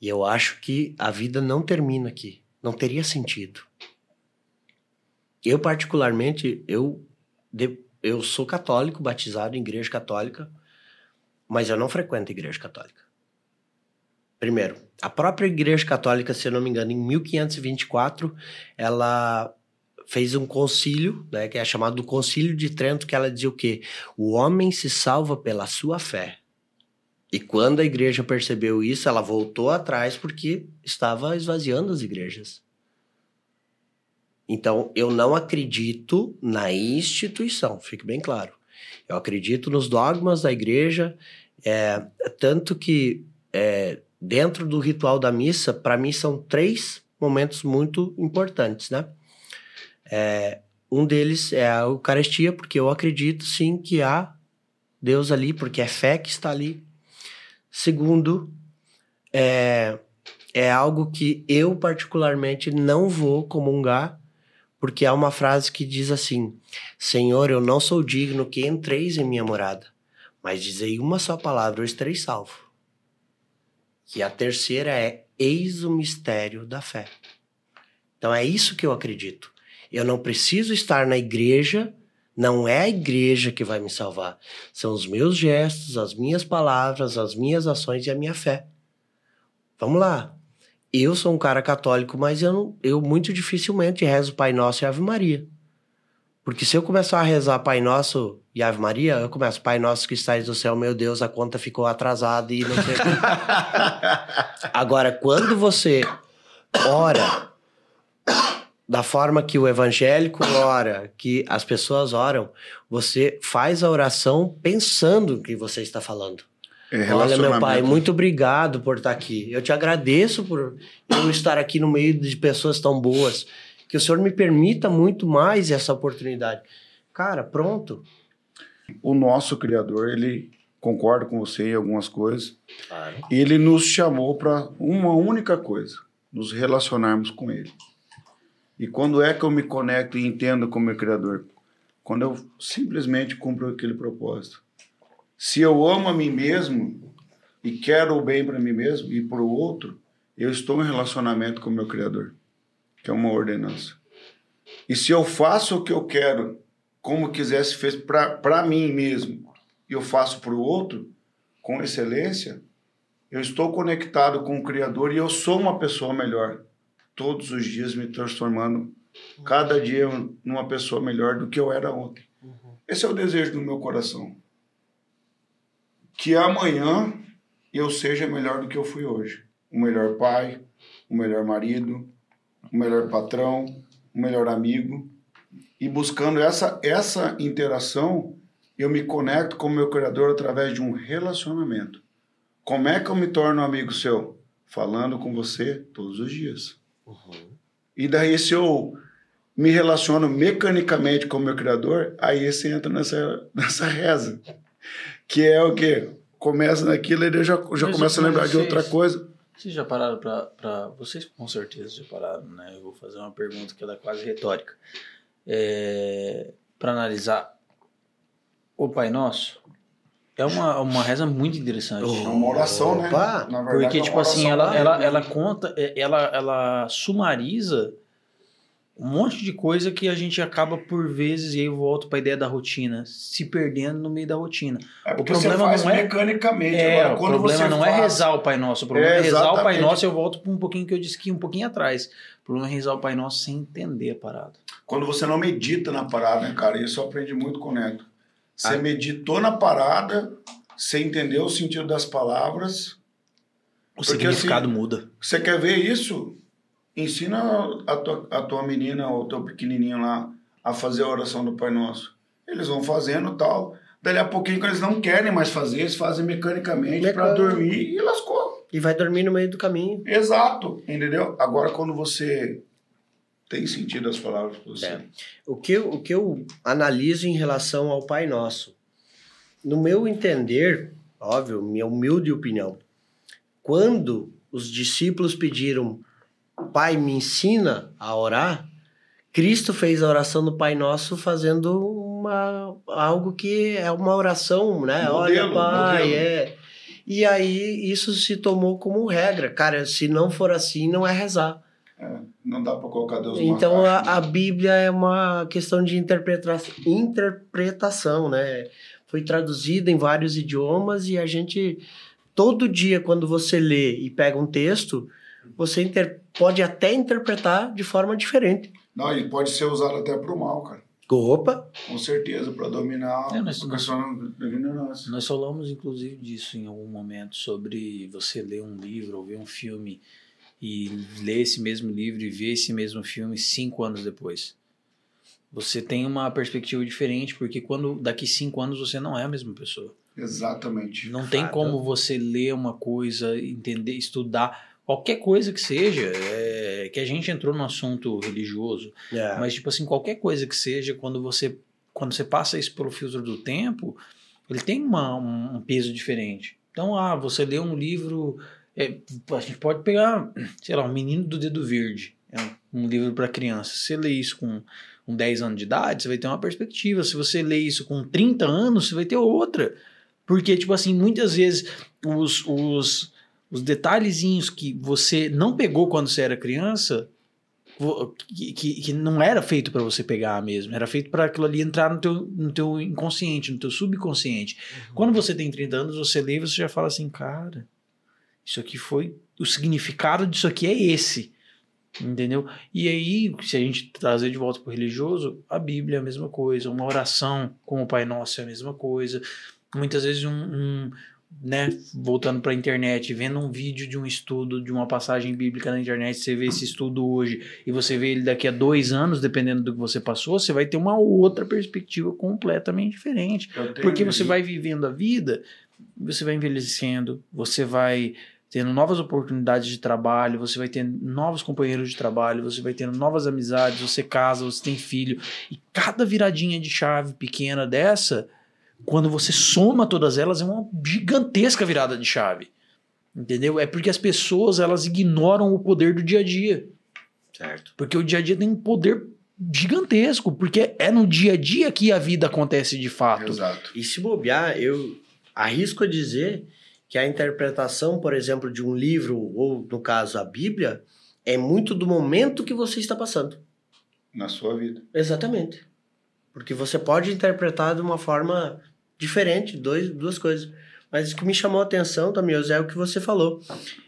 E eu acho que a vida não termina aqui. Não teria sentido. Eu, particularmente, eu, eu sou católico, batizado em igreja católica, mas eu não frequento igreja católica. Primeiro, a própria igreja católica, se eu não me engano, em 1524, ela fez um concílio, né, que é chamado do Concílio de Trento, que ela dizia o quê? O homem se salva pela sua fé. E quando a igreja percebeu isso, ela voltou atrás porque estava esvaziando as igrejas. Então, eu não acredito na instituição, fique bem claro. Eu acredito nos dogmas da igreja, é, tanto que é, dentro do ritual da missa, para mim são três momentos muito importantes, né? É, um deles é a Eucaristia, porque eu acredito sim que há Deus ali, porque é fé que está ali. Segundo, é, é algo que eu particularmente não vou comungar, porque há uma frase que diz assim: Senhor, eu não sou digno que entreis em minha morada, mas dizei uma só palavra, eu estarei salvo. E a terceira é: Eis o mistério da fé. Então é isso que eu acredito. Eu não preciso estar na igreja, não é a igreja que vai me salvar. São os meus gestos, as minhas palavras, as minhas ações e a minha fé. Vamos lá. Eu sou um cara católico, mas eu, não, eu muito dificilmente rezo Pai Nosso e Ave Maria. Porque se eu começar a rezar Pai Nosso e Ave Maria, eu começo, Pai Nosso que estais no céu, meu Deus, a conta ficou atrasada e não sei o. Agora, quando você ora da forma que o evangélico ora, que as pessoas oram, você faz a oração pensando no que você está falando. É Olha, meu pai, muito obrigado por estar aqui. Eu te agradeço por eu estar aqui no meio de pessoas tão boas. Que o Senhor me permita muito mais essa oportunidade. Cara, pronto. O nosso Criador, ele concorda com você em algumas coisas. Claro. Ele nos chamou para uma única coisa: nos relacionarmos com Ele. E quando é que eu me conecto e entendo como meu Criador? Quando eu simplesmente cumpro aquele propósito. Se eu amo a mim mesmo e quero o bem para mim mesmo e para o outro, eu estou em relacionamento com o meu Criador, que é uma ordenança. E se eu faço o que eu quero, como quisesse fez para mim mesmo, e eu faço para o outro com excelência, eu estou conectado com o Criador e eu sou uma pessoa melhor. Todos os dias me transformando, cada dia numa pessoa melhor do que eu era ontem. Esse é o desejo do meu coração. Que amanhã eu seja melhor do que eu fui hoje. O melhor pai, o melhor marido, o melhor patrão, o melhor amigo. E buscando essa, essa interação, eu me conecto com o meu Criador através de um relacionamento. Como é que eu me torno amigo seu? Falando com você todos os dias. Uhum. E daí, se eu me relaciono mecanicamente com o meu Criador, aí você entra nessa, nessa reza. Que é o quê? Começa naquilo e ele já, já começa a lembrar vocês, de outra coisa. Vocês já pararam para. Vocês com certeza já pararam, né? Eu vou fazer uma pergunta que ela é quase retórica. É, para analisar o Pai Nosso, é uma, uma reza muito interessante. É uma oração, né? Opa. né? Verdade, Porque, é tipo assim, ela, ela, ela conta, é, ela, ela sumariza um monte de coisa que a gente acaba por vezes, e aí eu volto para a ideia da rotina, se perdendo no meio da rotina. É o problema não é mecanicamente. É, Agora, o problema não é faz... é rezar o Pai Nosso, o problema é, é rezar o Pai Nosso, eu volto para um pouquinho que eu disse aqui um pouquinho atrás. O problema é rezar o Pai Nosso sem entender a parada. Quando você não medita na parada, né, cara? Isso eu aprendi muito com o Neto. Você ah. meditou na parada, você entendeu o sentido das palavras. O porque, significado assim, muda. Você quer ver isso? Ensina a tua, a tua menina ou teu pequenininho lá a fazer a oração do Pai Nosso. Eles vão fazendo tal. Dali a pouquinho, eles não querem mais fazer, eles fazem mecanicamente para dormir e lascou. E vai dormir no meio do caminho. Exato, entendeu? Agora, quando você tem sentido as palavras para você. É. O, que eu, o que eu analiso em relação ao Pai Nosso, no meu entender, óbvio, minha humilde opinião, quando os discípulos pediram Pai, me ensina a orar. Cristo fez a oração do Pai Nosso fazendo uma, algo que é uma oração, né? Modelo, Olha, Pai, modelo. é. E aí isso se tomou como regra. Cara, se não for assim, não é rezar. É, não dá para colocar Deus Então a, a, Bíblia é uma questão de interpreta interpretação, né? Foi traduzida em vários idiomas e a gente todo dia quando você lê e pega um texto, você inter... pode até interpretar de forma diferente. Não, ele pode ser usado até para o mal, cara. Opa! Com certeza, para dominar é, nós, a questão da ignorância. Nós falamos, inclusive, disso em algum momento, sobre você ler um livro ou ver um filme e ler esse mesmo livro e ver esse mesmo filme cinco anos depois. Você tem uma perspectiva diferente, porque quando daqui cinco anos você não é a mesma pessoa. Exatamente. Não tem como você ler uma coisa, entender, estudar qualquer coisa que seja, é, que a gente entrou no assunto religioso, é. mas tipo assim, qualquer coisa que seja, quando você quando você passa isso pelo filtro do tempo, ele tem uma, um peso diferente. Então, ah, você lê um livro, é, a gente pode pegar, sei lá, um Menino do Dedo Verde, é um livro para criança. Se você lê isso com, com 10 anos de idade, você vai ter uma perspectiva. Se você lê isso com 30 anos, você vai ter outra. Porque, tipo assim, muitas vezes os, os os detalhezinhos que você não pegou quando você era criança, que, que, que não era feito para você pegar mesmo, era feito para aquilo ali entrar no teu, no teu inconsciente, no teu subconsciente. Uhum. Quando você tem 30 anos, você lê e você já fala assim, cara, isso aqui foi. O significado disso aqui é esse. Entendeu? E aí, se a gente trazer de volta para o religioso, a Bíblia é a mesma coisa, uma oração com o Pai Nosso é a mesma coisa. Muitas vezes um, um né, voltando para a internet, vendo um vídeo de um estudo, de uma passagem bíblica na internet, você vê esse estudo hoje e você vê ele daqui a dois anos, dependendo do que você passou, você vai ter uma outra perspectiva completamente diferente. Porque você vai vivendo a vida, você vai envelhecendo, você vai tendo novas oportunidades de trabalho, você vai tendo novos companheiros de trabalho, você vai tendo novas amizades, você casa, você tem filho, e cada viradinha de chave pequena dessa quando você soma todas elas, é uma gigantesca virada de chave. Entendeu? É porque as pessoas elas ignoram o poder do dia a dia. Certo. Porque o dia a dia tem um poder gigantesco, porque é no dia a dia que a vida acontece de fato. Exato. E se bobear, eu arrisco a dizer que a interpretação, por exemplo, de um livro, ou no caso a Bíblia, é muito do momento que você está passando. na sua vida. Exatamente. Porque você pode interpretar de uma forma diferente, dois, duas coisas. Mas o que me chamou a atenção, Tamioso, é o que você falou.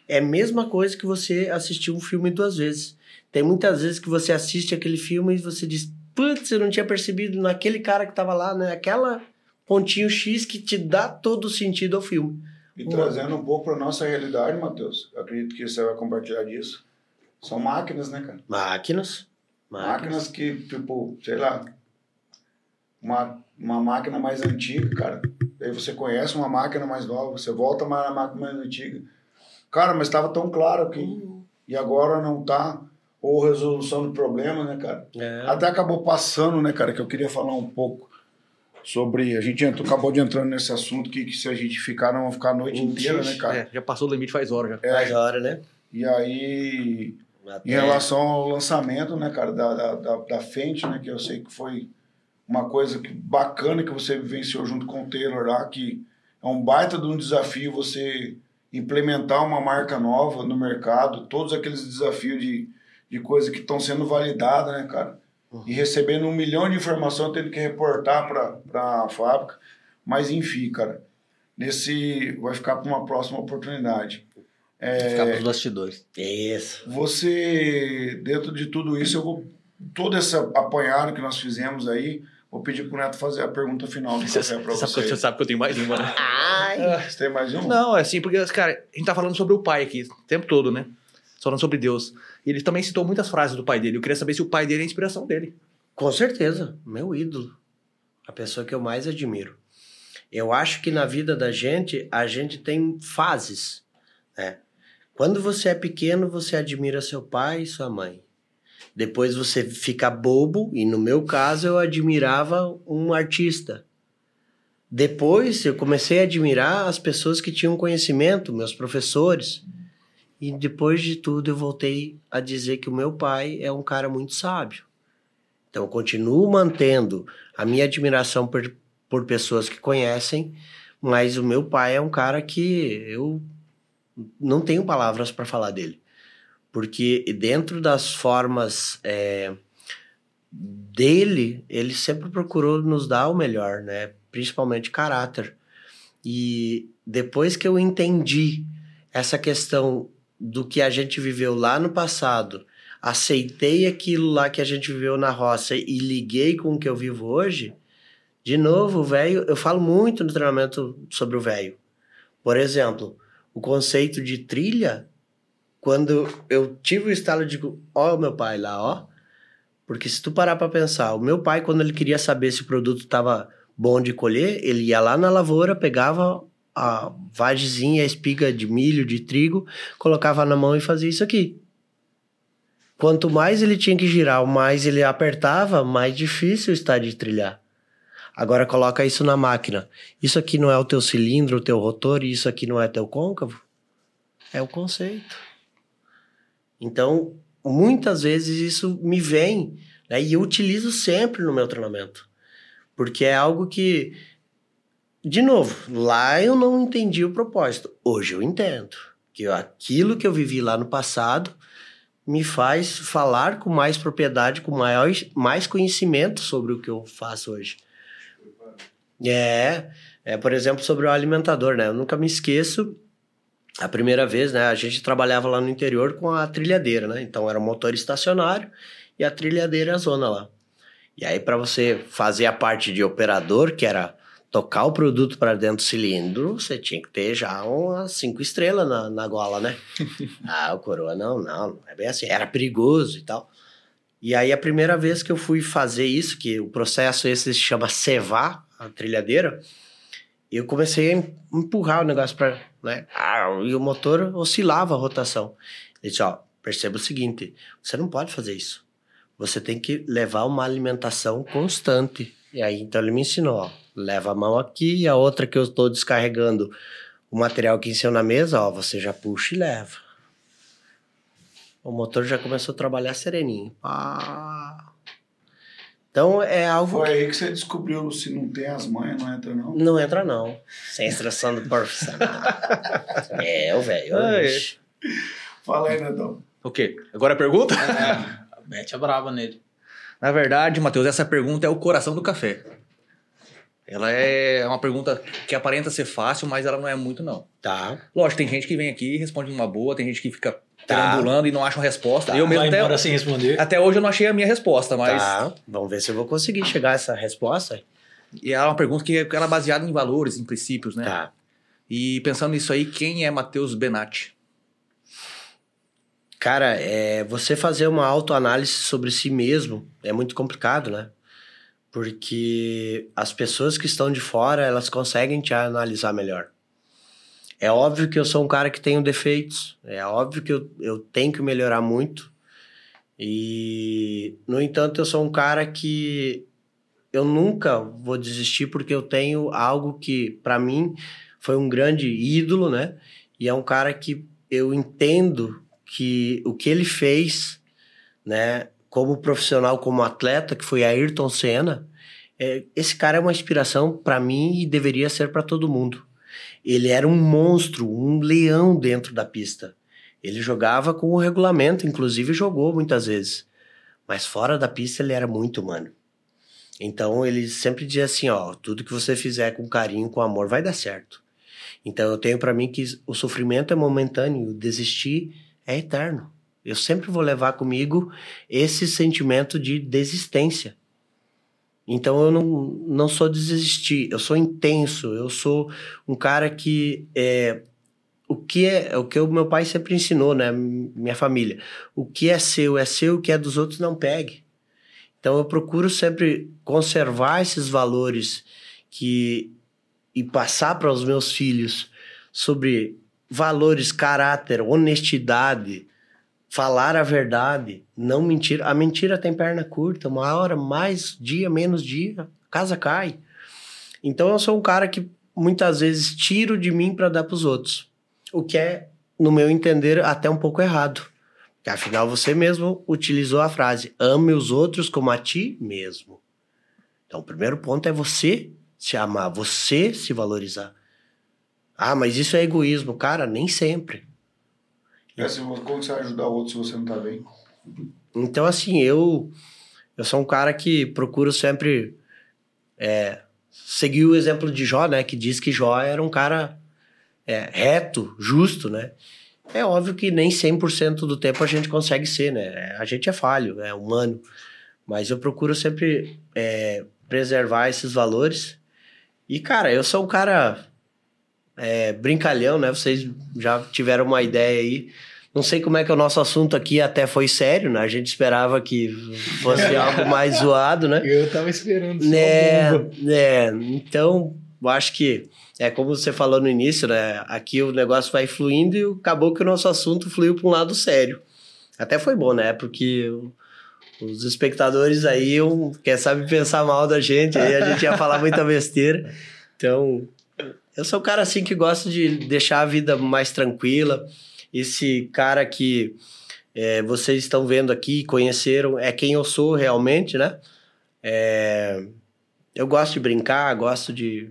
É a mesma coisa que você assistir um filme duas vezes. Tem muitas vezes que você assiste aquele filme e você diz, putz, eu não tinha percebido naquele cara que tava lá, né? Aquela pontinho X que te dá todo o sentido ao filme. E trazendo um pouco para nossa realidade, Matheus, eu acredito que você vai compartilhar disso. São máquinas, né, cara? Máquinas. Máquinas que, tipo, sei lá, uma, uma máquina mais antiga, cara. Aí você conhece uma máquina mais nova, você volta mais na máquina mais antiga. Cara, mas estava tão claro que. E agora não tá. Ou resolução do problema, né, cara? É. Até acabou passando, né, cara, que eu queria falar um pouco sobre. A gente entrou, acabou de entrar nesse assunto que, que se a gente ficar, não vai ficar a noite inteira, né, cara? É, já passou o limite faz hora já. É, Mais hora, né? e aí, Até- em relação ao lançamento, né, cara, da, da, da, da Fenty, né, que eu sei que foi uma coisa que, bacana que você vivenciou junto com o Taylor lá, que é um baita de um desafio você implementar uma marca nova no mercado, todos aqueles desafios de, de coisas que estão sendo validadas, né, cara? E recebendo um milhão de informação, tendo que reportar para a fábrica. Mas, enfim, cara, nesse vai ficar para uma próxima oportunidade. Ficar pros bastidores. Isso. Você, dentro de tudo isso, eu vou. Todo esse apanhado que nós fizemos aí, vou pedir pro Neto fazer a pergunta final do Você, café pra sabe, que eu- você. sabe que eu tenho mais língua, né? Ai. Você tem mais um? Não, é assim, porque, cara, a gente tá falando sobre o pai aqui o tempo todo, né? Falando sobre Deus. E ele também citou muitas frases do pai dele. Eu queria saber se o pai dele é a inspiração dele. Com certeza, meu ídolo. A pessoa que eu mais admiro. Eu acho que na vida da gente, a gente tem fases, né? Quando você é pequeno, você admira seu pai e sua mãe. Depois você fica bobo, e no meu caso eu admirava um artista. Depois eu comecei a admirar as pessoas que tinham conhecimento, meus professores. E depois de tudo eu voltei a dizer que o meu pai é um cara muito sábio. Então, eu continuo mantendo a minha admiração por, por pessoas que conhecem, mas o meu pai é um cara que eu não tenho palavras para falar dele. Porque dentro das formas é, dele, ele sempre procurou nos dar o melhor, né? Principalmente caráter. E depois que eu entendi essa questão do que a gente viveu lá no passado, aceitei aquilo lá que a gente viveu na roça e liguei com o que eu vivo hoje, de novo, o velho, eu falo muito no treinamento sobre o velho. Por exemplo, o conceito de trilha, quando eu tive o estalo de, ó, meu pai lá, ó. Porque se tu parar para pensar, o meu pai, quando ele queria saber se o produto estava bom de colher, ele ia lá na lavoura, pegava a vagezinha, a espiga de milho, de trigo, colocava na mão e fazia isso aqui. Quanto mais ele tinha que girar, mais ele apertava, mais difícil está de trilhar. Agora coloca isso na máquina. Isso aqui não é o teu cilindro, o teu rotor, e isso aqui não é teu côncavo? É o conceito. Então, muitas vezes isso me vem, né, e eu utilizo sempre no meu treinamento. Porque é algo que, de novo, lá eu não entendi o propósito. Hoje eu entendo. Que aquilo que eu vivi lá no passado me faz falar com mais propriedade, com maior, mais conhecimento sobre o que eu faço hoje. É, é, por exemplo, sobre o alimentador, né? Eu nunca me esqueço, a primeira vez, né? A gente trabalhava lá no interior com a trilhadeira, né? Então era um motor estacionário e a trilhadeira é a zona lá. E aí, para você fazer a parte de operador, que era tocar o produto para dentro do cilindro, você tinha que ter já umas cinco estrelas na, na gola, né? ah, o coroa, não, não, não é bem assim, era perigoso e tal. E aí, a primeira vez que eu fui fazer isso, que o processo esse se chama cevar a trilhadeira, eu comecei a empurrar o negócio para, né? Ah, e o motor oscilava a rotação. Ele disse, ó, perceba o seguinte, você não pode fazer isso. Você tem que levar uma alimentação constante. E aí, então, ele me ensinou, ó, leva a mão aqui e a outra que eu estou descarregando o material em cima na mesa, ó, você já puxa e leva. O motor já começou a trabalhar sereninho. Então, é algo Foi aí que você descobriu se não tem as manhas, não entra não. não entra, não. Sem instrução do profissional. é, o velho. Ixi. Fala aí, Netão. O quê? Agora a pergunta? É, a Beth é brava nele. Na verdade, Matheus, essa pergunta é o coração do café. Ela é uma pergunta que aparenta ser fácil, mas ela não é muito, não. Tá. Lógico, tem gente que vem aqui e responde numa boa, tem gente que fica Tá. perambulando e não acha uma resposta. eu mesmo Vai até, sem responder. até hoje eu não achei a minha resposta, mas Tá. Vamos ver se eu vou conseguir chegar a essa resposta. e é uma pergunta que ela é baseada em valores, em princípios, né? Tá. E pensando nisso aí, quem é Matheus Benatti? Cara, é, você fazer uma autoanálise sobre si mesmo é muito complicado, né? Porque as pessoas que estão de fora, elas conseguem te analisar melhor. É óbvio que eu sou um cara que tenho defeitos, é óbvio que eu, eu tenho que melhorar muito. E, no entanto, eu sou um cara que eu nunca vou desistir porque eu tenho algo que, para mim, foi um grande ídolo, né? E é um cara que eu entendo que o que ele fez, né, como profissional, como atleta, que foi Ayrton Senna, é, esse cara é uma inspiração para mim e deveria ser para todo mundo. Ele era um monstro, um leão dentro da pista. Ele jogava com o regulamento, inclusive jogou muitas vezes. Mas fora da pista ele era muito humano. Então ele sempre dizia assim, ó, tudo que você fizer com carinho, com amor, vai dar certo. Então eu tenho para mim que o sofrimento é momentâneo, o desistir é eterno. Eu sempre vou levar comigo esse sentimento de desistência. Então eu não, não sou desistir, eu sou intenso, eu sou um cara que é o que é o que o meu pai sempre ensinou, né, minha família. O que é seu é seu, o que é dos outros não pegue. Então eu procuro sempre conservar esses valores que e passar para os meus filhos sobre valores, caráter, honestidade, falar a verdade, não mentir. A mentira tem perna curta, uma hora mais dia, menos dia, casa cai. Então eu sou um cara que muitas vezes tiro de mim para dar para os outros, o que é, no meu entender, até um pouco errado. Porque afinal você mesmo utilizou a frase: ame os outros como a ti mesmo. Então o primeiro ponto é você se amar, você se valorizar. Ah, mas isso é egoísmo, cara, nem sempre. É, você- como você vai ajudar o outro se você não tá bem? Então, assim, eu eu sou um cara que procuro sempre é, seguir o exemplo de Jó, né? Que diz que Jó era um cara é, reto, justo, né? É óbvio que nem 100% do tempo a gente consegue ser, né? A gente é falho, é humano. Mas eu procuro sempre é, preservar esses valores. E, cara, eu sou um cara é, brincalhão, né? Vocês já tiveram uma ideia aí. Não sei como é que é o nosso assunto aqui até foi sério, né? A gente esperava que fosse algo mais zoado, né? Eu tava esperando. Né, né, então, eu acho que é como você falou no início, né? Aqui o negócio vai fluindo e acabou que o nosso assunto fluiu para um lado sério. Até foi bom, né? Porque os espectadores aí, um, quer sabe pensar mal da gente, aí a gente ia falar muita besteira. Então, eu sou um cara assim que gosta de deixar a vida mais tranquila. Esse cara que é, vocês estão vendo aqui, conheceram, é quem eu sou realmente, né? É, eu gosto de brincar, gosto de,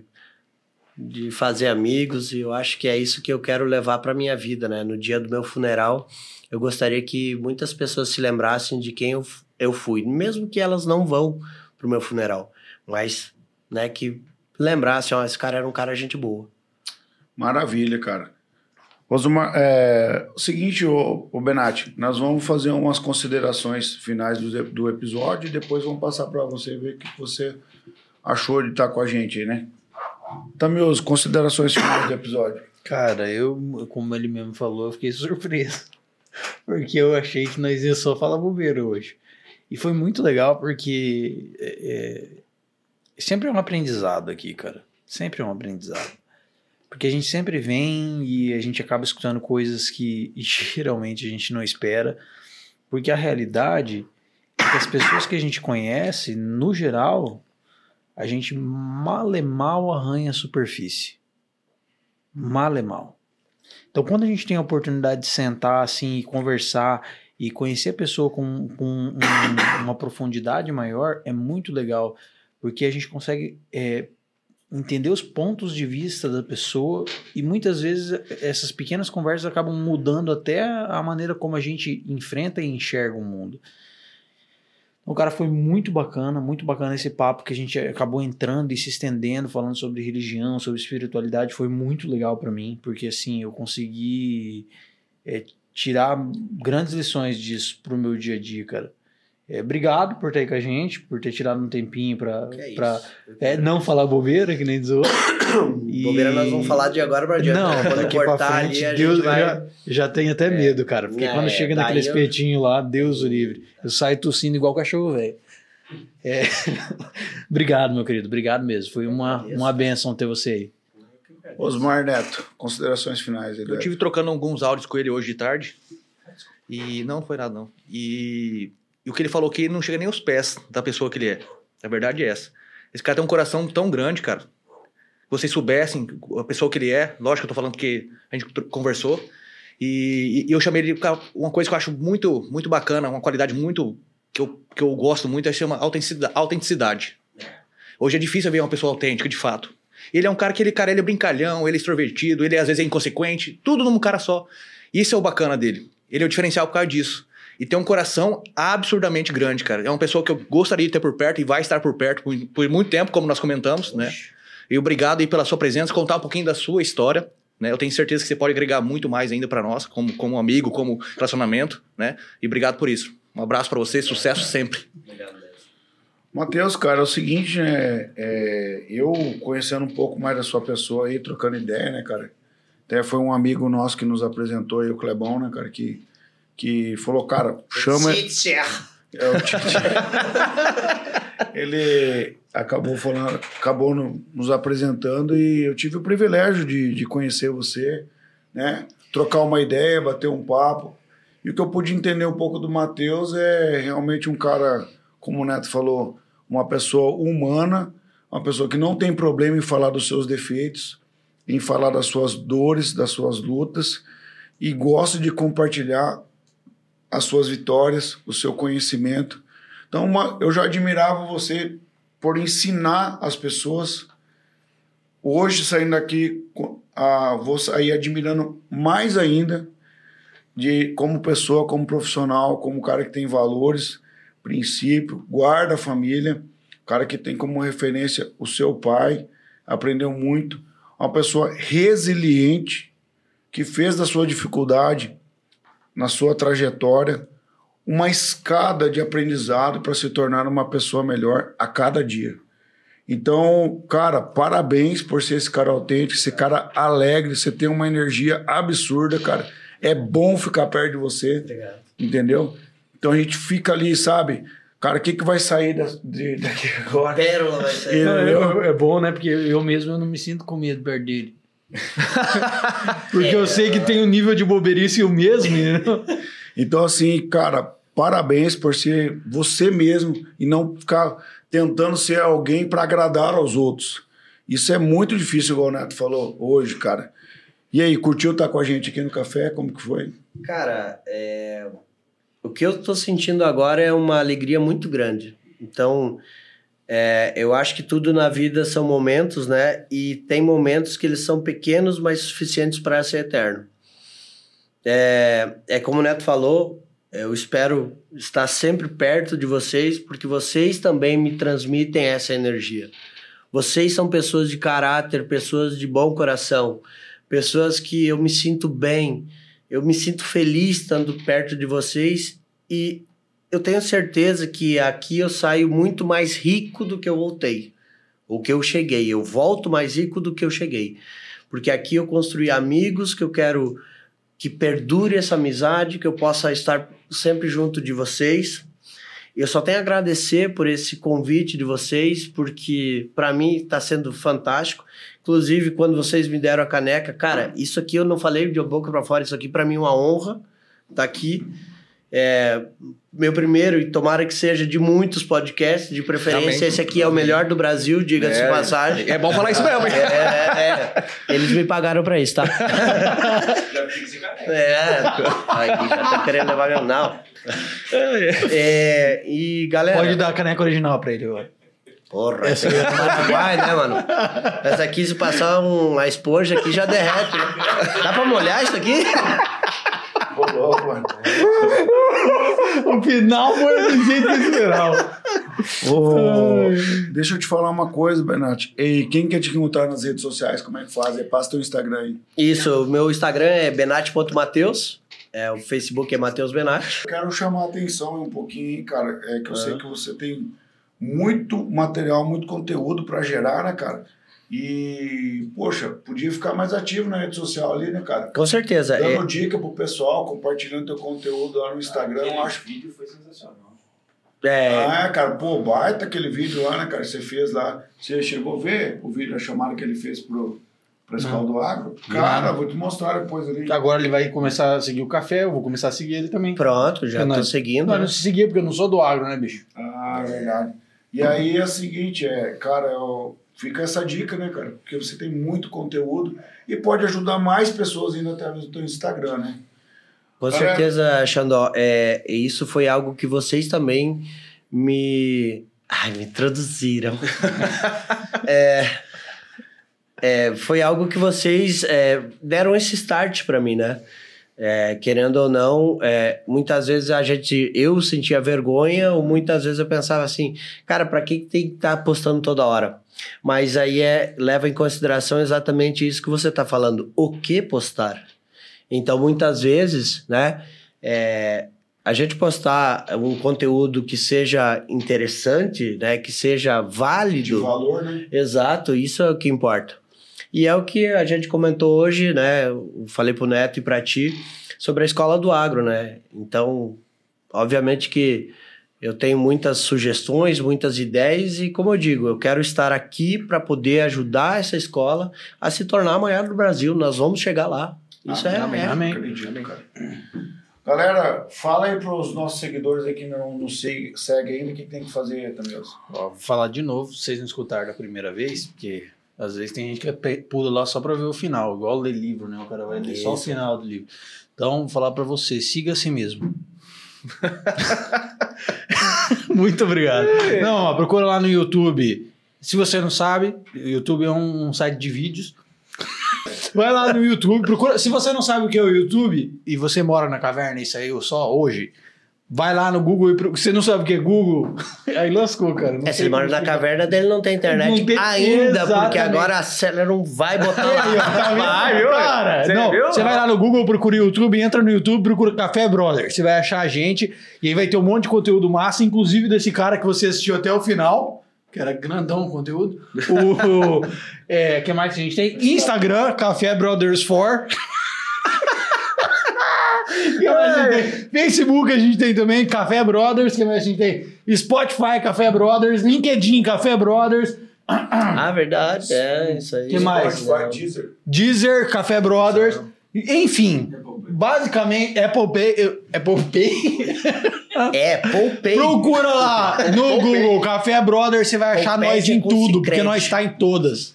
de fazer amigos e eu acho que é isso que eu quero levar para minha vida, né? No dia do meu funeral, eu gostaria que muitas pessoas se lembrassem de quem eu, eu fui, mesmo que elas não vão pro meu funeral, mas, né, que lembrassem, ó, esse cara era um cara gente boa. Maravilha, cara. Osmar, é, o seguinte, ô, ô Benatti, nós vamos fazer umas considerações finais do, do episódio e depois vamos passar para você ver o que você achou de estar com a gente aí, né? Tá, meus considerações finais do episódio. Cara, eu, como ele mesmo falou, eu fiquei surpreso. Porque eu achei que nós ia só falar bobeira hoje. E foi muito legal porque é, é, sempre é um aprendizado aqui, cara. Sempre é um aprendizado. Porque a gente sempre vem e a gente acaba escutando coisas que geralmente a gente não espera. Porque a realidade é que as pessoas que a gente conhece, no geral, a gente mal e mal arranha a superfície. Mal e mal. Então, quando a gente tem a oportunidade de sentar assim e conversar e conhecer a pessoa com, com um- uma profundidade maior, é muito legal, porque a gente consegue é, entender os pontos de vista da pessoa e muitas vezes essas pequenas conversas acabam mudando até a maneira como a gente enfrenta e enxerga o mundo. Então, cara, foi muito bacana, muito bacana esse papo que a gente acabou entrando e se estendendo, falando sobre religião, sobre espiritualidade. Foi muito legal pra mim, porque assim, eu consegui é, tirar grandes lições disso pro meu dia a dia, cara. É, obrigado por ter aí com a gente, por ter tirado um tempinho pra, Que é pra é, não falar bobeira, que nem diz outro. E- Bobeira nós vamos falar de agora pra diante. Não? Quando daqui pra cortar frente, ali, Deus, vai... já, já tenho até medo, cara. Porque É, quando chega daí naquele eu- espetinho lá, Deus o livre. Eu saio tossindo igual cachorro, velho. É. Obrigado, meu querido. Obrigado mesmo. Foi uma, uma benção ter você aí. Osmar Neto, considerações finais. aí, Eu tive trocando alguns áudios com ele hoje de tarde. E não foi nada, não. E, e o que ele falou que não chega nem aos pés da pessoa que ele é. A verdade é essa. Esse cara tem um coração tão grande, cara. Vocês soubessem a pessoa que ele é, lógico que eu tô falando porque a gente conversou. E, e eu chamei ele uma coisa que eu acho muito, muito bacana, uma qualidade muito. que eu, que eu gosto muito, é chama autenticidade. autenticidade. Hoje é difícil ver uma pessoa autêntica, de fato. Ele é um cara que ele, cara, ele é brincalhão, ele é extrovertido, ele às vezes é inconsequente, tudo num cara só. Isso é o bacana dele. Ele é o diferencial por causa disso. E tem um coração absurdamente grande, cara. É uma pessoa que eu gostaria de ter por perto e vai estar por perto por, por muito tempo, como nós comentamos, né? E obrigado aí pela sua presença, contar um pouquinho da sua história, né? Eu tenho certeza que você pode agregar muito mais ainda para nós, como, como amigo, como relacionamento, né? E obrigado por isso. Um abraço para você, sucesso sempre. Matheus, cara, é o seguinte, né? é, eu conhecendo um pouco mais da sua pessoa aí, trocando ideia, né, cara? Até foi um amigo nosso que nos apresentou aí, o Clebão, né, cara, que, que falou, cara, chama. É o. Ele acabou falando, acabou no- nos apresentando e eu tive o privilégio de, de conhecer você, né? Trocar uma ideia, bater um papo. E o que eu pude entender um pouco do Matheus é realmente um cara, como o Neto falou, uma pessoa humana, uma pessoa que não tem problema em falar dos seus defeitos, em falar das suas dores, das suas lutas e gosta de compartilhar as suas vitórias, o seu conhecimento. Então, uma- eu já admirava você por ensinar as pessoas. Hoje, saindo daqui, ah, vou sair admirando mais ainda de como pessoa, como profissional, como cara que tem valores, princípio, guarda a família, cara que tem como referência o seu pai, aprendeu muito, uma pessoa resiliente que fez da sua dificuldade na sua trajetória uma escada de aprendizado para se tornar uma pessoa melhor a cada dia. Então, cara, parabéns por ser esse cara autêntico, esse cara alegre, você tem uma energia absurda, cara. É bom ficar perto de você, Obrigado. entendeu? Então a gente fica ali, sabe? Cara, o que, que vai sair da- de- daqui agora? Pérola vai ser. Eu- eu- é bom, né? Porque eu mesmo eu não me sinto com medo perto dele. Porque eu sei que tem um nível de boberice eu mesmo, né? Então, assim, cara, parabéns por ser você mesmo e não ficar tentando ser alguém para agradar aos outros. Isso é muito difícil, igual o Neto falou hoje, cara. E aí, curtiu estar com a gente aqui no café? Como que foi? Cara, é, o que eu tô sentindo agora é uma alegria muito grande. Então, é, eu acho que tudo na vida são momentos, né? E tem momentos que eles são pequenos, mas suficientes para ser eterno. É, é como o Neto falou, eu espero estar sempre perto de vocês, porque vocês também me transmitem essa energia. Vocês são pessoas de caráter, pessoas de bom coração, pessoas que eu me sinto bem, eu me sinto feliz estando perto de vocês e eu tenho certeza que aqui eu saio muito mais rico do que eu voltei, ou que eu cheguei. Eu volto mais rico do que eu cheguei, porque aqui eu construí amigos que eu quero que perdure essa amizade, que eu possa estar sempre junto de vocês. Eu só tenho a agradecer por esse convite de vocês, porque para mim está sendo fantástico. Inclusive, quando vocês me deram a caneca, cara, isso aqui eu não falei de boca para fora, isso aqui para mim é uma honra estar aqui. É, meu primeiro, e tomara que seja de muitos podcasts, de preferência, Amém. esse aqui é o melhor do Brasil, diga-se de É, passagem. É bom falar isso mesmo, hein? É, é, é. Eles me pagaram pra isso, tá? É, aí já tá querendo levar meu. Não. É, e galera. Pode dar a caneca original pra ele agora. Porra, essa aqui é do Paraguai, né, mano? Essa aqui, se passar um, uma esponja aqui, já derrete. Né? Dá pra molhar isso aqui? Mano. O final foi do jeito que esperava. Ô, deixa eu te falar uma coisa, Bernat. E quem quer te encontrar nas redes sociais, como é que faz? É, Passa teu Instagram aí. Isso, o meu Instagram é benate.mateus. É, o Facebook é Mateus Benatti. Quero chamar a atenção um pouquinho, hein, cara. É que eu Ah. sei que você tem muito material, muito conteúdo pra gerar, né, cara? E, poxa, podia ficar mais ativo na rede social ali, né, cara? Com certeza. é- Dando dica pro pessoal, compartilhando teu conteúdo lá no Instagram, eu acho. vídeo foi sensacional. é, Ah, é, cara, pô, baita aquele vídeo lá, né, cara? Você fez lá. Você chegou a ver o vídeo, a chamada que ele fez pro, pra escola do agro? Cara, vou te mostrar depois ali. Agora ele vai começar a seguir o café, eu vou começar a seguir ele também. pronto, já não- seguindo. Não, né? não se seguir porque eu não sou do agro, né, bicho? Ah, verdade. E aí é o seguinte, é, cara, eu- fica essa dica, né, cara? Porque você tem muito conteúdo e pode ajudar mais pessoas ainda através do teu Instagram, né? Com certeza, Xandó. É, isso foi algo que vocês também me. Ai, me introduziram. é, é, foi algo que vocês é, deram esse start pra mim, né? É, querendo ou não, é, muitas vezes a gente, eu sentia vergonha, ou muitas vezes eu pensava assim, cara, pra que tem que estar postando toda hora? Mas aí é, leva em consideração exatamente isso que você tá falando, o que postar? Então, muitas vezes, né, é, a gente postar um conteúdo que seja interessante, né, que seja De válido, valor, né? Exato, isso é o que importa. E é o que a gente comentou hoje, né? Eu falei pro Neto e para ti sobre a escola do agro, né? Então, obviamente que eu tenho muitas sugestões, muitas ideias e como eu digo, eu quero estar aqui para poder ajudar essa escola a se tornar a maior do Brasil. Nós vamos chegar lá. Isso é, Amém, é. amém. Acredito, cara. Galera, fala aí pros nossos seguidores aí que não nos segue, segue ainda, o que tem que fazer? Ó, vou falar de novo, vocês não escutaram da primeira vez, porque às vezes tem gente que pula lá só pra ver o final, igual ler livro, né? O cara vai ler só o final do livro. Então, vou falar pra você, siga a si mesmo. Muito obrigado. Não, ó, procura lá no YouTube. Se você não sabe, o YouTube é um, um site de vídeos. Vai lá no YouTube, procura. Se você não sabe o que é o YouTube e você mora na caverna e saiu só hoje, vai lá no Google e procura. Você não sabe o que é Google? Aí lascou, cara. Não É, se ele mora na caverna dele, não tem internet Não tem- ainda, porque Exatamente. agora a Celeron vai botar lá. tá vendo? Vai, viu? Cara, Você não, viu? você vai lá no Google, procura o YouTube, entra no YouTube, procura Café Brother. Você vai achar a gente e aí vai ter um monte de conteúdo massa, inclusive desse cara que você assistiu até o final, que era grandão o conteúdo. O, o é, que mais que a gente tem? Instagram, Café Brothers 4. Que mais a gente tem? Facebook a gente tem também, Café Brothers. que mais a gente tem? Spotify, Café Brothers. LinkedIn, Café Brothers. Ah, verdade, é isso aí. Que mais? Spotify, Deezer. Deezer, Café Brothers. Enfim, basicamente, Apple Pay. Apple Pay. É, poupei. Procura lá no Google Café Brothers, você vai achar nós pede em tudo, porque nós está em todas.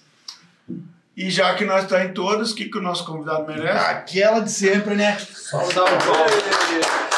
E já que nós está em todas, o que, que o nosso convidado merece? Aquela de sempre, né? Só dar um Vamos